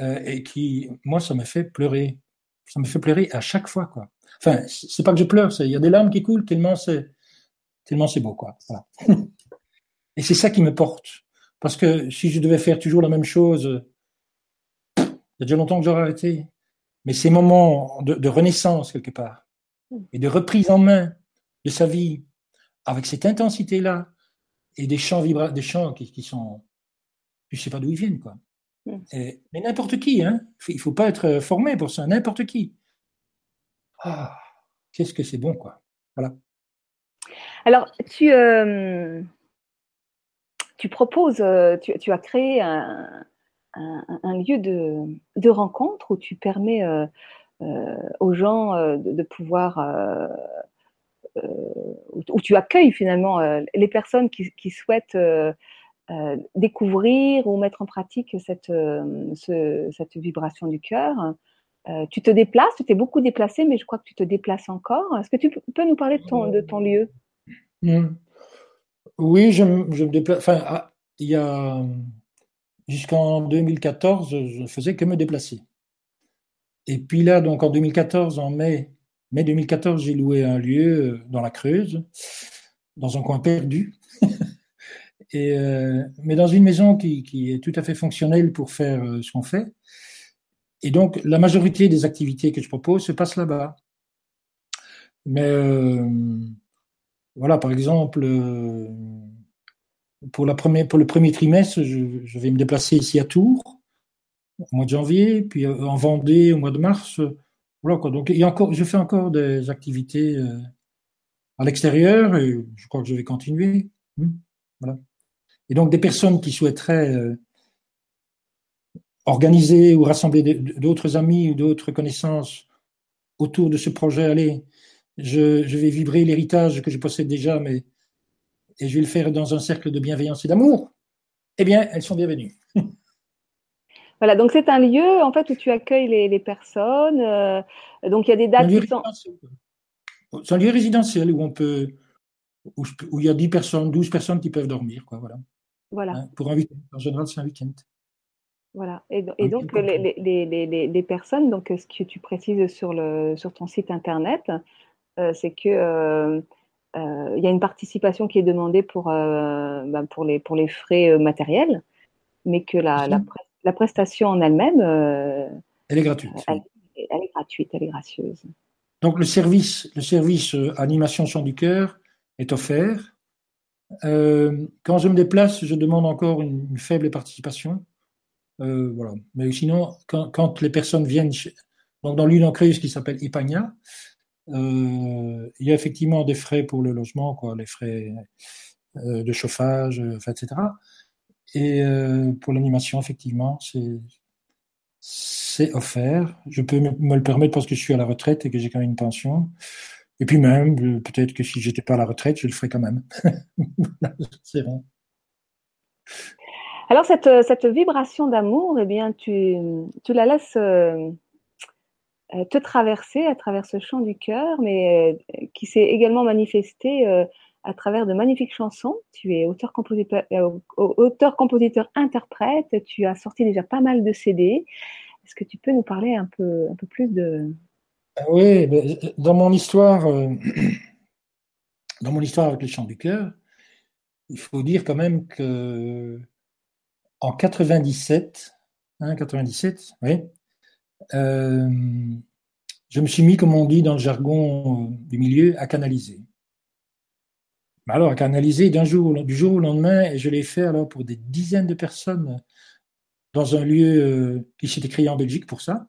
euh, et qui, moi, ça me fait pleurer. Ça me fait pleurer à chaque fois, quoi. Enfin, c'est pas que je pleure, il y a des larmes qui coulent tellement c'est tellement c'est beau, quoi. Et c'est ça qui me porte, parce que si je devais faire toujours la même chose, il y a déjà longtemps que j'aurais arrêté. Mais ces moments de, de renaissance quelque part et de reprise en main de sa vie avec cette intensité-là, et des chants vibra des chants qui, qui, sont, je sais pas d'où ils viennent quoi. Hmm. mais n'importe qui, hein. Il faut pas être formé pour ça, n'importe qui. Ah, qu'est-ce que c'est bon quoi. Voilà. Alors tu euh, tu proposes, euh, tu, as créé un, lieu de, rencontre où tu permets euh, aux gens de, pouvoir où, tu accueilles finalement les personnes qui, souhaitent découvrir ou mettre en pratique cette, ce, cette vibration du cœur. tu te déplaces, tu t'es beaucoup déplacé, mais je crois que tu te déplaces encore. Est-ce que tu peux nous parler de ton, lieu? Oui, je, me déplace. Enfin, ah, il y a jusqu'en 2014, je ne faisais que me déplacer. Et puis là, donc en 2014, en mai, mai 2014, j'ai loué un lieu euh, dans la Creuse, dans un coin perdu. Euh, mais dans une maison qui, est tout à fait fonctionnelle pour faire euh, ce qu'on fait. Et donc, la majorité des activités que je propose se passent là-bas. Mais voilà, par exemple, euh, pour, le premier trimestre, je, vais me déplacer ici à Tours au mois de janvier, puis euh, en Vendée au mois de mars. Voilà quoi. Donc, a encore, je fais encore des activités euh, à l'extérieur et je crois que je vais continuer. Hmm, voilà. Et donc, des personnes qui souhaiteraient organiser ou rassembler d'autres amis ou d'autres connaissances autour de ce projet, allez, je, je vais vibrer l'héritage que je possède déjà, mais et je vais le faire dans un cercle de bienveillance et d'amour, eh bien, elles sont bienvenues. Voilà, donc c'est un lieu en fait où tu accueilles les, les personnes. Euh, donc il y a des dates qui sont. C'est un lieu résidentiel où on peut, où, où, il y a 10 personnes, 12 personnes qui peuvent dormir, quoi, voilà. Voilà. Hein, pour un week-end, en général, c'est un week-end. Voilà. Et, et donc les, les, les, les, personnes, donc ce que tu précises sur le sur ton site internet, c'est que euh, euh, il y a une participation qui est demandée pour, ben, pour, les, pour les frais matériels, mais que la, la, prestation en elle-même, elle est gratuite. Elle, est gratuite, elle est gracieuse. Donc le service, le service animation chant du cœur est offert. quand je me déplace, je demande encore une, faible participation. voilà. Mais sinon, quand, quand, les personnes viennent, donc dans l'une en creuse qui s'appelle Ipagna, euh, il y a effectivement des frais pour le logement, quoi, les frais euh, de chauffage, euh, etc. Et pour l'animation, effectivement, c'est offert. Je peux me le permettre parce que je suis à la retraite et que j'ai quand même une pension. Et puis même, peut-être que si j'étais pas à la retraite, je le ferais quand même. c'est vrai. Alors cette, vibration d'amour, eh bien, tu, la laisses euh, te traverser à travers ce chant du cœur, mais euh, qui s'est également manifesté euh, à travers de magnifiques chansons. Tu es auteur-compositeur, auteur, compositeur, interprète. Tu as sorti déjà pas mal de CD. Est-ce que tu peux nous parler un peu, un peu plus de Oui, dans mon histoire, dans mon histoire avec les chants du cœur, il faut dire quand même que en 97, hein, 97, oui, euh, je me suis mis, comme on dit dans le jargon euh, du milieu, à canaliser. Alors, à canaliser d'un jour, du jour au lendemain, et je l'ai fait alors pour des dizaines de personnes dans un lieu euh, qui s'était créé en Belgique pour ça.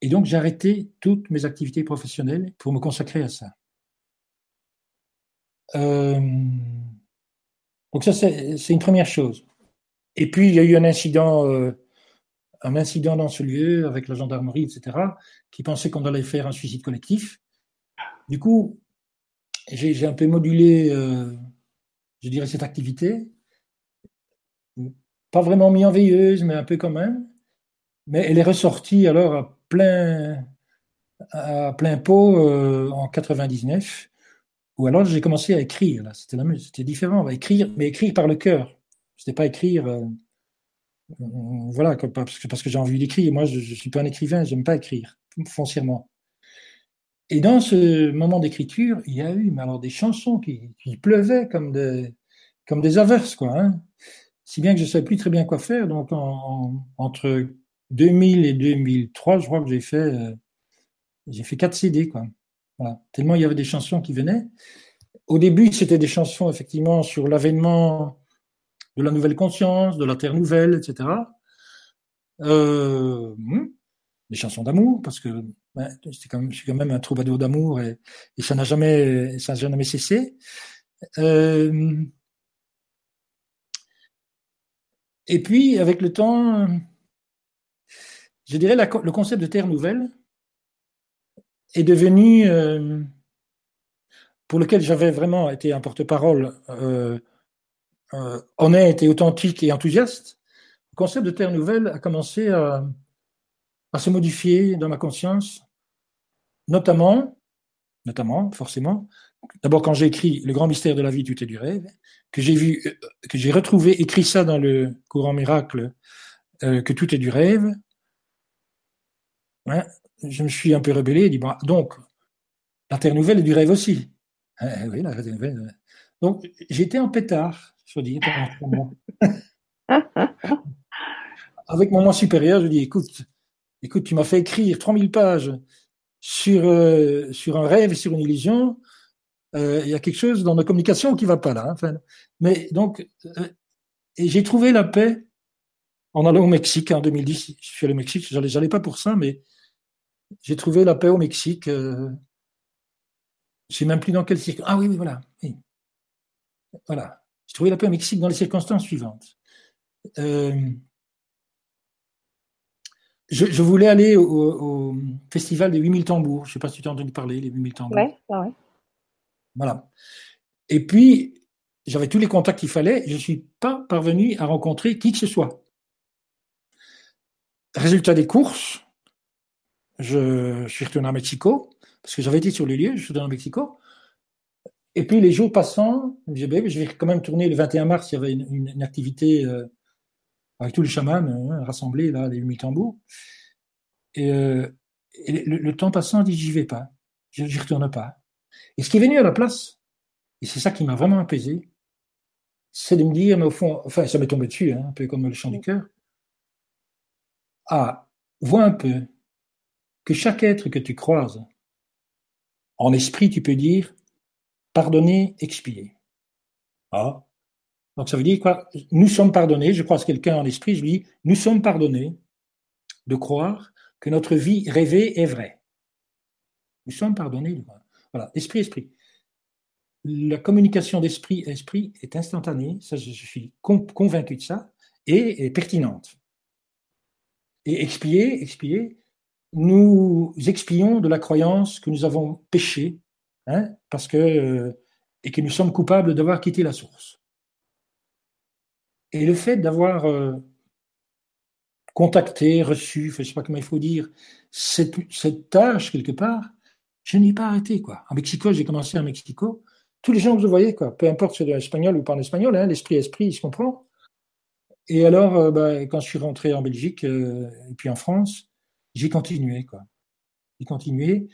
Et donc, j'ai arrêté toutes mes activités professionnelles pour me consacrer à ça. donc ça, c'est une première chose. Et puis, il y a eu un incident un incident dans ce lieu avec la gendarmerie, etc., qui pensait qu'on allait faire un suicide collectif. Du coup, j'ai un peu modulé, euh, je dirais, cette activité. Pas vraiment mis en veilleuse, mais un peu quand même. Mais elle est ressortie alors à plein, à plein pot euh, en 99, où alors j'ai commencé à écrire. C'était différent, écrire, mais écrire par le cœur. C'était pas écrire. Euh, voilà, parce que, j'ai envie d'écrire. Moi, je ne suis pas un écrivain, j'aime pas écrire, foncièrement. Et dans ce moment d'écriture, il y a eu mais alors des chansons qui, pleuvaient comme des, comme des averses, quoi. Hein. Si bien que je ne savais plus très bien quoi faire. Donc, en, entre 2000 et 2003, je crois que j'ai fait, euh, fait quatre CD, quoi. Tellement il y avait des chansons qui venaient. Au début, c'était des chansons, effectivement, sur l'avènement de la nouvelle conscience, de la terre nouvelle, etc. Euh, hmm, des chansons d'amour, parce que quand je suis quand même un troubadour d'amour et, ça n'a jamais, jamais cessé. Euh, et puis, avec le temps, je dirais le concept de terre nouvelle, est devenu, euh, pour lequel j'avais vraiment été un porte-parole euh, euh, honnête et authentique et enthousiaste, le concept de Terre Nouvelle a commencé à, à se modifier dans ma conscience, notamment, notamment, forcément, d'abord quand j'ai écrit Le grand mystère de la vie, tout est du rêve, que j'ai vu, que j'ai retrouvé, écrit ça dans le courant miracle, que tout est du rêve, Hein, je me suis un peu rebellé et dit, bon, donc, la Terre Nouvelle est du rêve aussi. Hein, oui, la Terre Nouvelle. Euh. Donc, j'étais en pétard, je dis, Avec mon moi supérieur, je dis, écoute, écoute, tu m'as fait écrire 3000 pages sur, euh, sur un rêve et sur une illusion. Euh, il y a quelque chose dans nos communications qui va pas là. Hein, mais donc, et j'ai trouvé la paix en allant au Mexique en 2010. Je suis allé au Mexique, j'allais pas pour ça, mais j'ai trouvé la paix au Mexique. Euh, je ne sais même plus dans quel circonstance. Ah oui, oui, voilà. Voilà. J'ai trouvé la paix au Mexique dans les circonstances suivantes. Euh, je, voulais aller au, festival des 8000 tambours. Je ne sais pas si tu as entendu parler, les 8000 tambours. Ouais, ouais. Voilà. Et puis, j'avais tous les contacts qu'il fallait. Je ne suis pas parvenu à rencontrer qui que ce soit. Résultat des courses, je, suis retourné à Mexico, parce que j'avais été sur les lieux, je suis retourné à Mexico. Et puis les jours passant, je vais quand même tourner le 21 mars, il y avait une, activité euh, avec tous les chamans hein, rassemblés, là, les 8000 tambours. Et, euh, le, temps passant, dis, j'y vais pas, j'y retourne pas. Et ce qui est venu à la place, et c'est ça qui m'a vraiment apaisé, c'est de me dire, mais au fond, enfin, ça m'est tombé dessus, hein, un peu comme le chant du cœur. Ah, vois un peu, que chaque être que tu croises, en esprit, tu peux dire pardonner, expier. Ah. Donc ça veut dire quoi? Nous sommes pardonnés, je croise quelqu'un en esprit, je lui dis, nous sommes pardonnés de croire que notre vie rêvée est vraie. Nous sommes pardonnés. Voilà, esprit, esprit. La communication d'esprit esprit est instantanée, ça je suis convaincu de ça, et, et pertinente. Et expier, expier, nous expions de la croyance que nous avons péché, hein, parce que, euh, et que nous sommes coupables d'avoir quitté la source. Et le fait d'avoir euh, contacté, reçu, je ne sais pas comment il faut dire, cette, tâche quelque part, je n'ai pas arrêté. Quoi. En Mexico, j'ai commencé à Mexico. Tous les gens que je voyais, quoi, peu importe si c'est espagnol ou pas en espagnol, hein, l'esprit, esprit, il se comprend. Et alors, euh, bah, quand je suis rentré en Belgique et puis en France, j'ai continué. J'ai continué.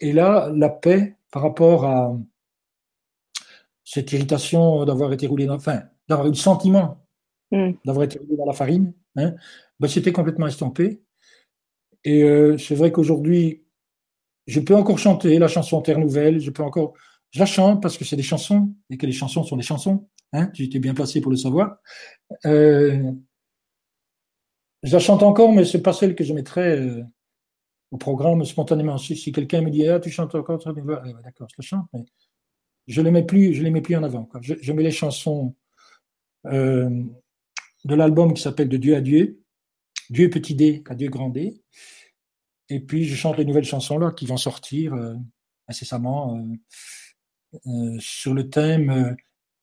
Et là, la paix par rapport à cette irritation d'avoir été roulé dans, enfin, d'avoir eu le sentiment hmm. d'avoir été roulé dans la farine, hein, ben, c'était complètement estompé. Et euh, c'est vrai qu'aujourd'hui, je peux encore chanter la chanson Terre Nouvelle, je peux encore, je la chante parce que c'est des chansons et que les chansons sont des chansons. Hein, tu étais bien placé pour le savoir. Euh, je la chante encore, mais c'est pas celle que je mettrais euh, au programme spontanément. Si, quelqu'un me dit ah tu chantes encore, d'accord, je la chante, mais je les plus, je les mets plus en avant. Je, mets les chansons euh, de l'album qui s'appelle De Dieu à Dieu, Dieu petit D à Dieu grand D, et puis je chante les nouvelles chansons là qui vont sortir euh, incessamment sur le thème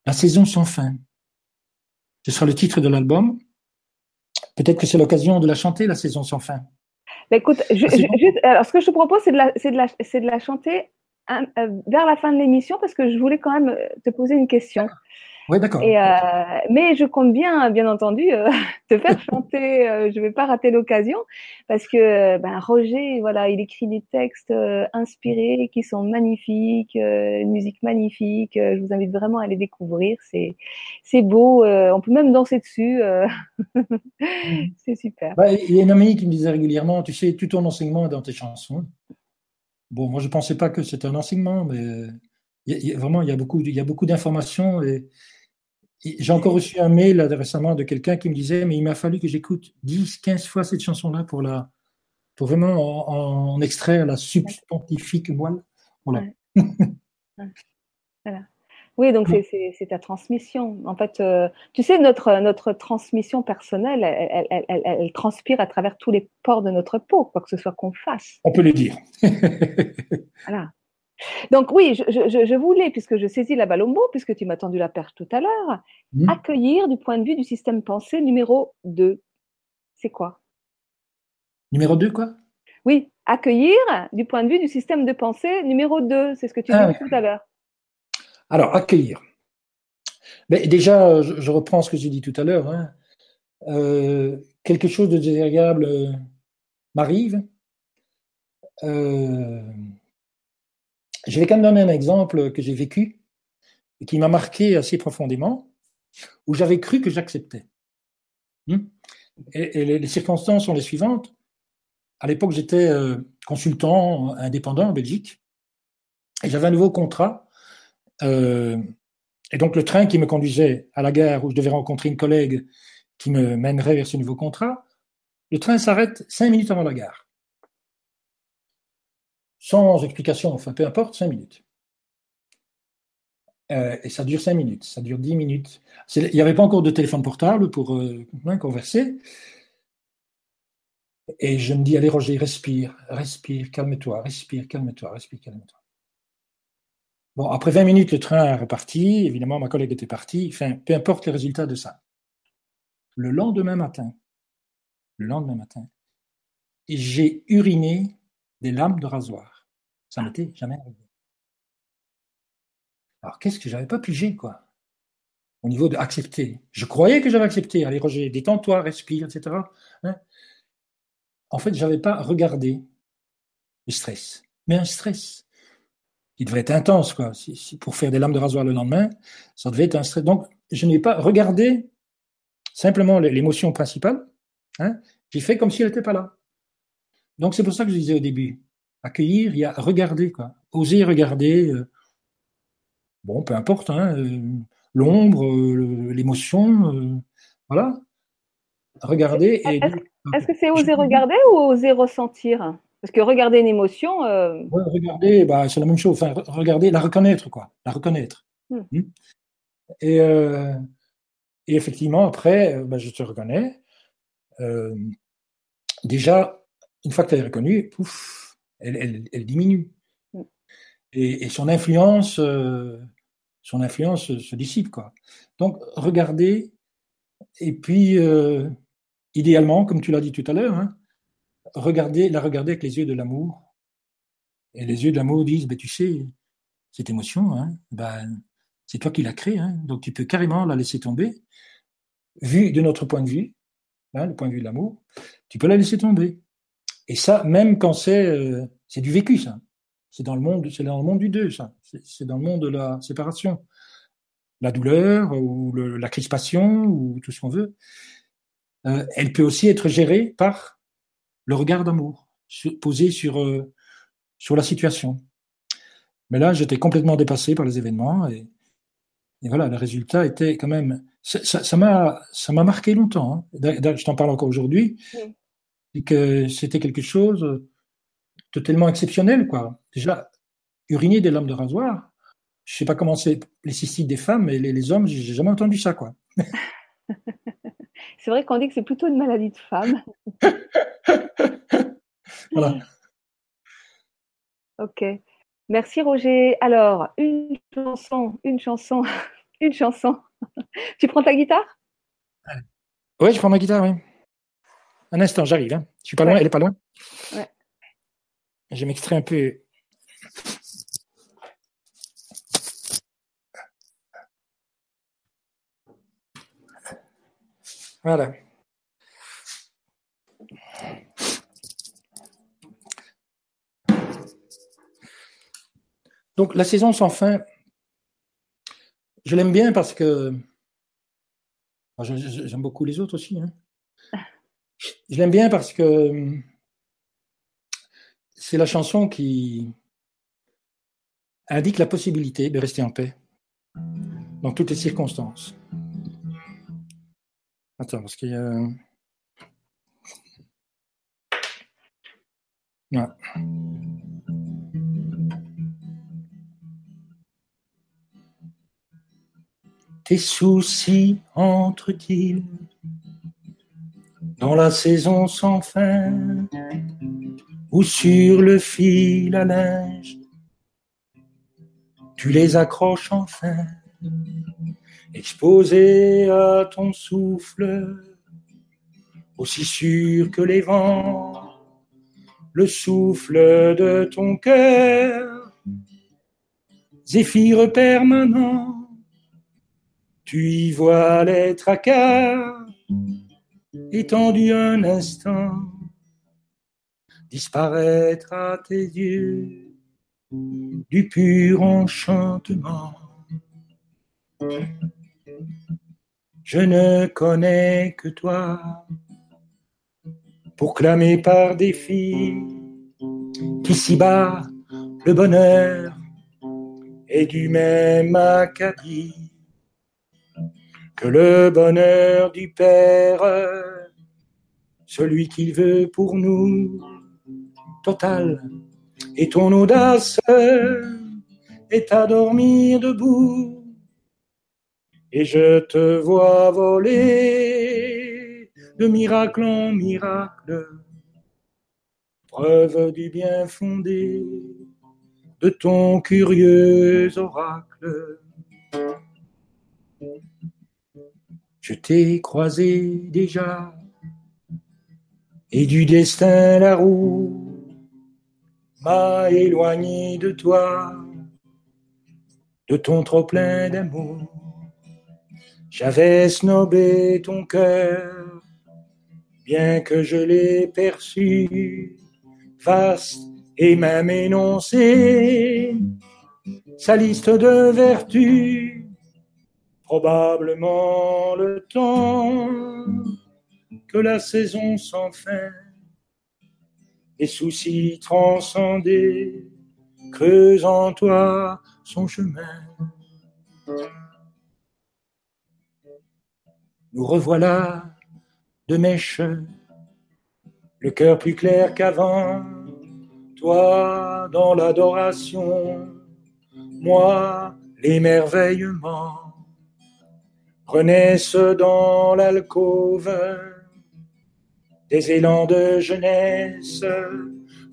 La saison sans fin. Ce sera le titre de l'album. Peut-être que c'est l'occasion de la chanter, la saison sans fin. Bah, écoute, alors ce que je te propose, c'est de, la, de, la, de la chanter euh, vers la fin de l'émission parce que je voulais quand même euh, te poser une question. Oui, d'accord. Euh, mais je compte bien, bien entendu, euh, te faire chanter. Euh, je vais pas rater l'occasion parce que ben, Roger, voilà, il écrit des textes inspirés qui sont magnifiques, une musique magnifique. je vous invite vraiment à les découvrir. C'est, c'est beau. on peut même danser dessus. c'est super. Bah, il y a une amie qui me disait régulièrement, tu sais, tout ton enseignement est dans tes chansons. Bon, moi, je pensais pas que c'était un enseignement, mais vraiment, il y a beaucoup, il y a beaucoup d'informations et j'ai encore reçu un mail récemment de quelqu'un qui me disait, mais il m'a fallu que j'écoute 10, 15 fois cette chanson-là pour la, pour vraiment en, extraire la substantifique moelle. Voilà. voilà. Oui, donc c'est ta transmission. En fait, euh, tu sais, notre, notre transmission personnelle, elle, transpire à travers tous les pores de notre peau, quoi que ce soit qu'on fasse. On peut le dire. voilà. Donc oui, je, voulais, puisque je saisis la balle au mot, puisque tu m'as tendu la perche tout à l'heure, mmh. accueillir du point de vue du système pensée numéro 2. C'est quoi? Numéro 2, quoi? Oui, accueillir du point de vue du système de pensée numéro 2. C'est ce que tu ah, disais tout à l'heure. Alors, accueillir. Mais déjà, je, reprends ce que j'ai dit tout à l'heure. Hein. Euh, quelque chose de désagréable euh, m'arrive. Euh, je vais quand même donner un exemple que j'ai vécu et qui m'a marqué assez profondément, où j'avais cru que j'acceptais. Hmm? Et, les, circonstances sont les suivantes. À l'époque, j'étais consultant indépendant en Belgique et j'avais un nouveau contrat euh, et donc le train qui me conduisait à la gare où je devais rencontrer une collègue qui me mènerait vers ce nouveau contrat, le train s'arrête cinq minutes avant la gare. Sans explication, enfin peu importe, cinq minutes. Euh, et ça dure cinq minutes, ça dure dix minutes. Il n'y avait pas encore de téléphone portable pour euh, converser. Et je me dis, allez Roger, respire, respire, calme-toi, respire, calme-toi, respire, calme-toi. Bon, après 20 minutes, le train est reparti. Évidemment, ma collègue était partie. Enfin, peu importe les résultats de ça. Le lendemain matin, le lendemain matin, j'ai uriné des lames de rasoir. Ça m'était jamais arrivé. Alors, qu'est-ce que j'avais pas pigé, quoi? Au niveau de accepter. Je croyais que j'avais accepté. Allez, Roger, détends-toi, respire, etc. Hein en fait, j'avais pas regardé le stress. Mais un stress qui devrait être intense, quoi. Si, pour faire des lames de rasoir le lendemain, ça devait être un stress. Donc, je n'ai pas regardé simplement l'émotion principale. Hein. J'ai fait comme si elle n'était pas là. Donc, c'est pour ça que je disais au début, accueillir, il y a regarder, quoi. Oser regarder, euh, bon, peu importe, hein, euh, l'ombre, euh, l'émotion, voilà. Regarder. Est-ce que c'est oser regarder ou oser ressentir? Parce que regarder une émotion. Regarder, bah, c'est la même chose. Enfin, regarder, la reconnaître, quoi. La reconnaître. Hmm. Hmm. Et, et, effectivement, après, bah, je te reconnais. Déjà, une fois que tu l'as reconnue, pouf, elle, elle, elle diminue. Hmm. Et, et, son influence, euh, son influence se dissipe, quoi. Donc, regarder, et puis, euh, idéalement, comme tu l'as dit tout à l'heure, hein, regarder, la regarder avec les yeux de l'amour. Et les yeux de l'amour disent, ben, tu sais, cette émotion, hein, ben, c'est toi qui l'as créée, hein, donc tu peux carrément la laisser tomber. Vu de notre point de vue, hein, le point de vue de l'amour, tu peux la laisser tomber. Et ça, même quand c'est euh, c'est du vécu, ça. C'est dans le monde, dans le monde du deux, ça. C'est dans le monde de la séparation, la douleur ou la crispation ou tout ce qu'on veut. Euh, elle peut aussi être gérée par le regard d'amour posé sur, euh, sur la situation. Mais là, j'étais complètement dépassé par les événements et, voilà, le résultat était quand même. Ça m'a ça m'a marqué longtemps. Hein. Je t'en parle encore aujourd'hui. Et que c'était quelque chose de tellement exceptionnel, quoi. Déjà, uriner des lames de rasoir, je sais pas comment c'est les cystites des femmes, mais les, les hommes, j'ai jamais entendu ça, quoi. c'est vrai qu'on dit que c'est plutôt une maladie de femme. voilà. Ok. Merci Roger. Alors, une chanson, une chanson, une chanson. tu prends ta guitare? Oui, je prends ma guitare, oui. Un instant, j'arrive. Hein. Je suis pas loin, elle est pas loin. Ouais. Je m'extrais un peu. Voilà. Donc la saison sans fin, je l'aime bien parce que j'aime beaucoup les autres aussi. Hein. Je l'aime bien parce que c'est la chanson qui indique la possibilité de rester en paix dans toutes les circonstances. Attends, parce qu'il y a... tes soucis entrent-ils dans la saison sans fin ou sur le fil à linge. Tu les accroches enfin, exposés à ton souffle, aussi sûr que les vents, le souffle de ton cœur, zéphyr permanent tu y vois les tracas étendus un instant, disparaître à tes yeux. Du pur enchantement. Je ne connais que toi, pour clamer par des filles qu'ici-bas le bonheur est du même acabit que le bonheur du Père, celui qu'il veut pour nous, total, et ton audace est à dormir debout, et je te vois voler de miracle en miracle, preuve du bien fondé de ton curieux oracle. Je t'ai croisé déjà, et du destin la roue m'a éloigné de toi, de ton trop plein d'amour. J'avais snobé ton cœur, bien que je l'ai perçu, vaste et même énoncé, sa liste de vertus probablement le temps la saison sans fin, les soucis transcendés creusent en toi son chemin. Nous revoilà de mèche, le cœur plus clair qu'avant, toi dans l'adoration, moi l'émerveillement. Renaissent dans l'alcôve des élans de jeunesse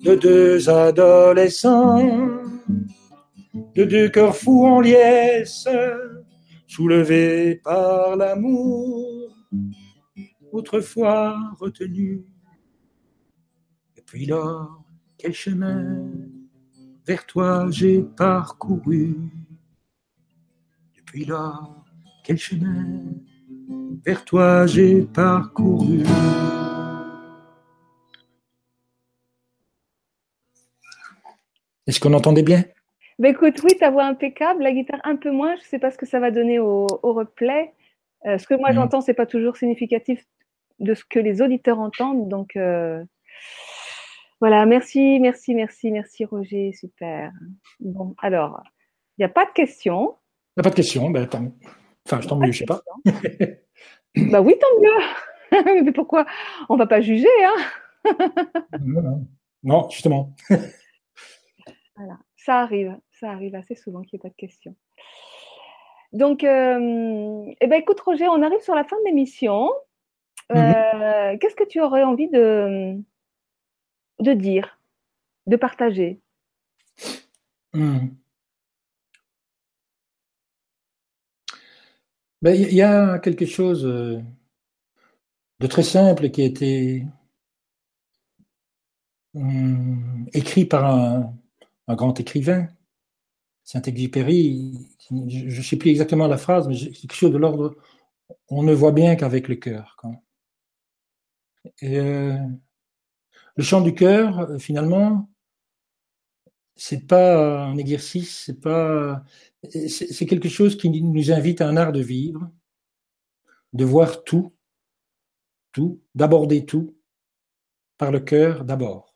de deux adolescents, de deux cœurs fous en liesse, soulevés par l'amour, autrefois retenus. Depuis lors, quel chemin vers toi j'ai parcouru. Depuis lors, quel chemin vers toi j'ai parcouru. Est-ce qu'on entendait bien? Ben Écoute, oui, ta voix impeccable, la guitare un peu moins. Je ne sais pas ce que ça va donner au, replay. Euh, ce que moi mm. j'entends, c'est pas toujours significatif de ce que les auditeurs entendent. Donc euh, voilà, merci, merci, merci, merci Roger, super. Bon, alors, il n'y a pas de questions? Il n'y a pas de questions, ben, attends. Enfin, tant mieux, je sais pas. bah oui, tant mieux. Mais pourquoi? On va pas juger, hein? Non, justement. voilà, ça arrive, ça arrive assez souvent qu'il n'y ait pas de questions. Donc, euh, eh ben, écoute, Roger, on arrive sur la fin de l'émission. Euh, mhm. Qu'est-ce que tu aurais envie de, de dire, de partager? Hmm. Ben, il y a quelque chose euh, de très simple qui a été hum, écrit par un, grand écrivain, Saint-Exupéry. Je ne sais plus exactement la phrase, mais quelque chose de l'ordre on ne voit bien qu'avec le cœur. Euh, le chant du cœur, euh, finalement, c'est pas un exercice, c'est pas, c'est quelque chose qui nous invite à un art de vivre, de voir tout, tout, d'aborder tout par le cœur d'abord.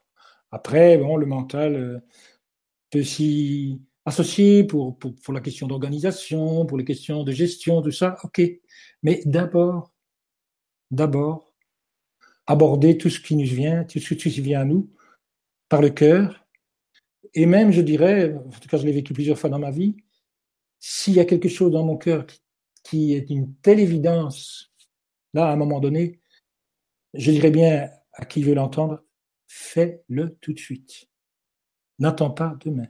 Après, bon, le mental euh, peut s'y associer pour, pour, pour, la question d'organisation, pour les questions de gestion, tout ça, ok. Mais d'abord, d'abord, aborder tout ce qui nous vient, tout ce qui vient à nous par le cœur. Et même, je dirais, en tout cas, je l'ai vécu plusieurs fois dans ma vie, s'il y a quelque chose dans mon cœur qui est une telle évidence, là, à un moment donné, je dirais bien à qui veut l'entendre, fais-le tout de suite. N'attends pas demain.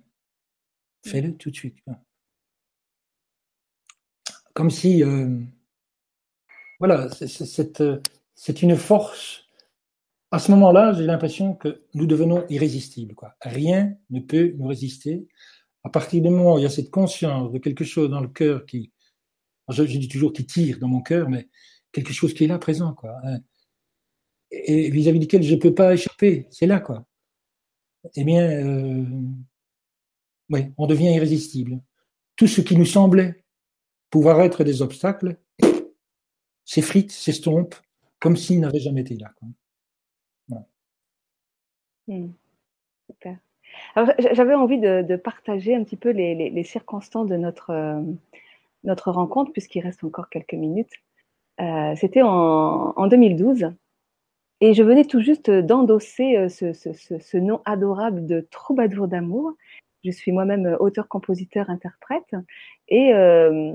Fais-le tout de suite. Comme si, euh, voilà, c'est une force. À ce moment-là, j'ai l'impression que nous devenons irrésistibles. Quoi. Rien ne peut nous résister. À partir du moment où il y a cette conscience de quelque chose dans le cœur qui, je, dis toujours qui tire dans mon cœur, mais quelque chose qui est là présent, quoi. Hein, et vis-à-vis duquel je ne peux pas échapper, c'est là, quoi. Eh bien, euh, on devient irrésistible. Tout ce qui nous semblait pouvoir être des obstacles s'effrite, s'estompe, comme s'il n'avait jamais été là. Hmm. super. j'avais envie de, partager un petit peu les, circonstances de notre, euh, notre rencontre, puisqu'il reste encore quelques minutes. Euh, c'était en, 2012. Et je venais tout juste d'endosser euh, ce, ce, ce, nom adorable de troubadour d'amour. Je suis moi-même euh, auteur, compositeur, interprète. Et euh,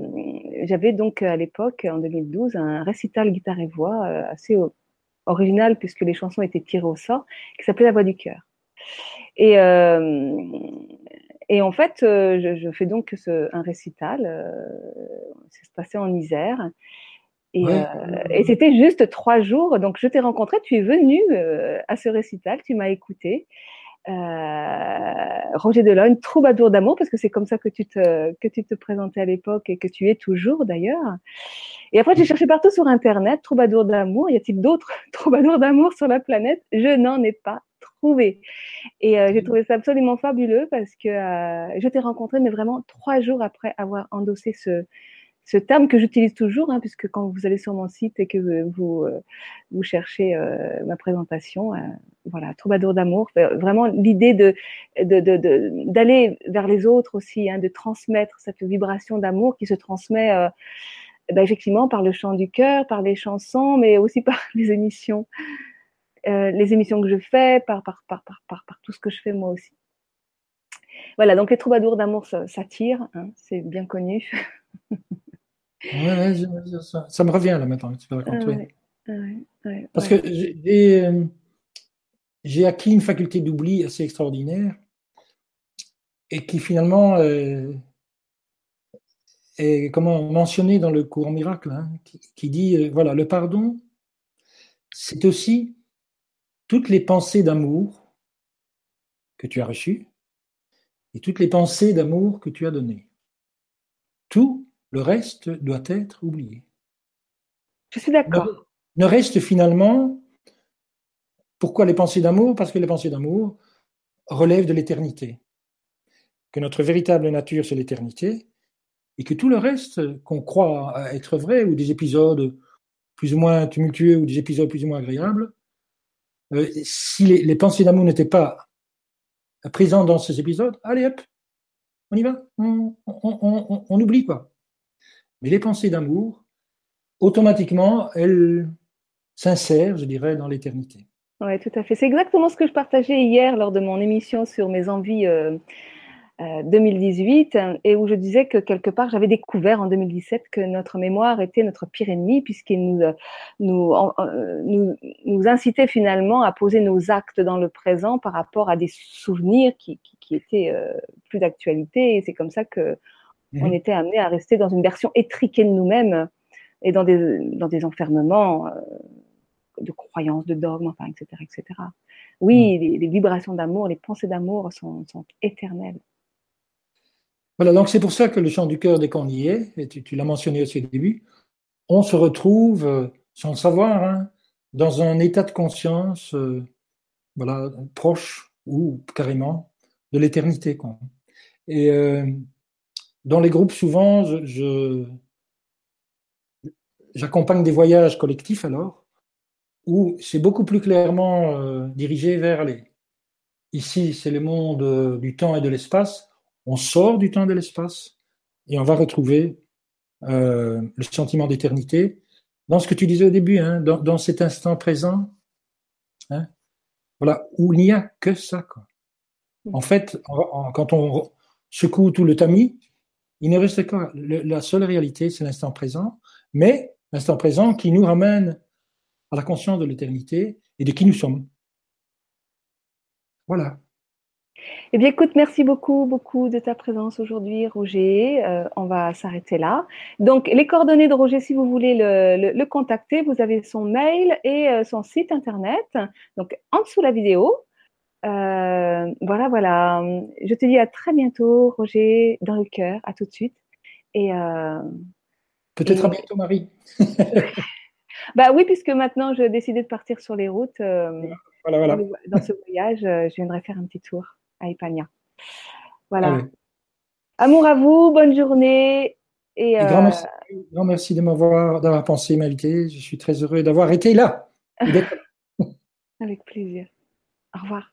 j'avais donc à l'époque, en 2012, un récital guitare et voix euh, assez original puisque les chansons étaient tirées au sort, qui s'appelait La Voix du cœur. Et, euh, et en fait, je, je, fais donc ce, un récital. ça se passait en Isère. Et, euh, et c'était juste trois jours. Donc, je t'ai rencontré, tu es venu euh, à ce récital, tu m'as écouté. Euh, Roger Delogne, troubadour d'amour, parce que c'est comme ça que tu te que tu te présentais à l'époque et que tu es toujours d'ailleurs. Et après, j'ai cherché partout sur Internet, troubadour d'amour. Y a-t-il d'autres troubadours d'amour sur la planète? Je n'en ai pas trouvé. Et euh, j'ai trouvé ça absolument fabuleux parce que euh, je t'ai rencontré, mais vraiment trois jours après avoir endossé ce ce terme que j'utilise toujours, hein, puisque quand vous allez sur mon site et que vous, euh, vous cherchez euh, ma présentation, euh, voilà, troubadour d'amour, vraiment l'idée de, d'aller vers les autres aussi, hein, de transmettre cette vibration d'amour qui se transmet bah, effectivement par le chant du cœur, par les chansons, mais aussi par les émissions, les émissions que je fais, par, par, par, par, par, tout ce que je fais moi aussi. Voilà, donc les troubadours d'amour, tire, hein, c'est bien connu. Ouais, ça, ça, me revient là maintenant, tu peux raconter. Parce que j'ai acquis une faculté d'oubli assez extraordinaire et qui finalement euh, est comment mentionné dans le courant miracle, hein, qui, dit euh, voilà le pardon, c'est aussi toutes les pensées d'amour que tu as reçues et toutes les pensées d'amour que tu as données. Tout le reste doit être oublié. Je suis d'accord. Ne reste finalement, pourquoi les pensées d'amour? Parce que les pensées d'amour relèvent de l'éternité. Que notre véritable nature, c'est l'éternité, et que tout le reste qu'on croit être vrai, ou des épisodes plus ou moins tumultueux, ou des épisodes plus ou moins agréables, euh, si les, pensées d'amour n'étaient pas présentes dans ces épisodes, allez hop, on y va, on, on oublie quoi. Mais les pensées d'amour, automatiquement, elles s'insèrent, je dirais, dans l'éternité. Oui, tout à fait. C'est exactement ce que je partageais hier lors de mon émission sur mes envies 2018 euh, euh, et où je disais que quelque part, j'avais découvert en 2017 que notre mémoire était notre pire ennemi puisqu'il nous, euh, nous, nous, incitait finalement à poser nos actes dans le présent par rapport à des souvenirs qui, qui, qui étaient plus d'actualité. Et c'est comme ça que on mhm. était amené à rester dans une version étriquée de nous-mêmes et dans des, dans des enfermements euh, de croyances, de dogmes, enfin, etc., etc. Oui, mhm. les, vibrations d'amour, les pensées d'amour sont, sont, éternelles. Voilà, donc c'est pour ça que le chant du cœur, dès qu'on y est, et tu, l'as mentionné aussi au début, on se retrouve, euh, sans le savoir, hein, dans un état de conscience euh, voilà, proche ou carrément de l'éternité. Et dans les groupes, souvent, je, j'accompagne des voyages collectifs alors, où c'est beaucoup plus clairement euh, dirigé vers les. Ici, c'est le monde euh, du temps et de l'espace. On sort du temps et de l'espace et on va retrouver euh, le sentiment d'éternité dans ce que tu disais au début, hein, dans, dans, cet instant présent, hein, voilà, où il n'y a que ça. Quoi. En fait, quand on secoue tout le tamis, il ne reste que la seule réalité, c'est l'instant présent, mais l'instant présent qui nous ramène à la conscience de l'éternité et de qui nous sommes. Voilà. Eh bien, écoute, merci beaucoup, beaucoup de ta présence aujourd'hui, Roger. Euh, on va s'arrêter là. Donc, les coordonnées de Roger, si vous voulez le, contacter, vous avez son mail et euh, son site internet. Donc, en dessous de la vidéo. Euh, voilà, voilà. Je te dis à très bientôt, Roger, dans le cœur. À tout de suite. Et peut-être à bientôt, Marie. bah oui, puisque maintenant je décidé de partir sur les routes. voilà, voilà. Dans ce voyage, je viendrai faire un petit tour à Ipania. Voilà. Amour à vous, bonne journée. Et, grand, euh, merci, de m'avoir d'avoir pensé m'inviter. Je suis très heureux d'avoir été là. Avec plaisir. Au revoir.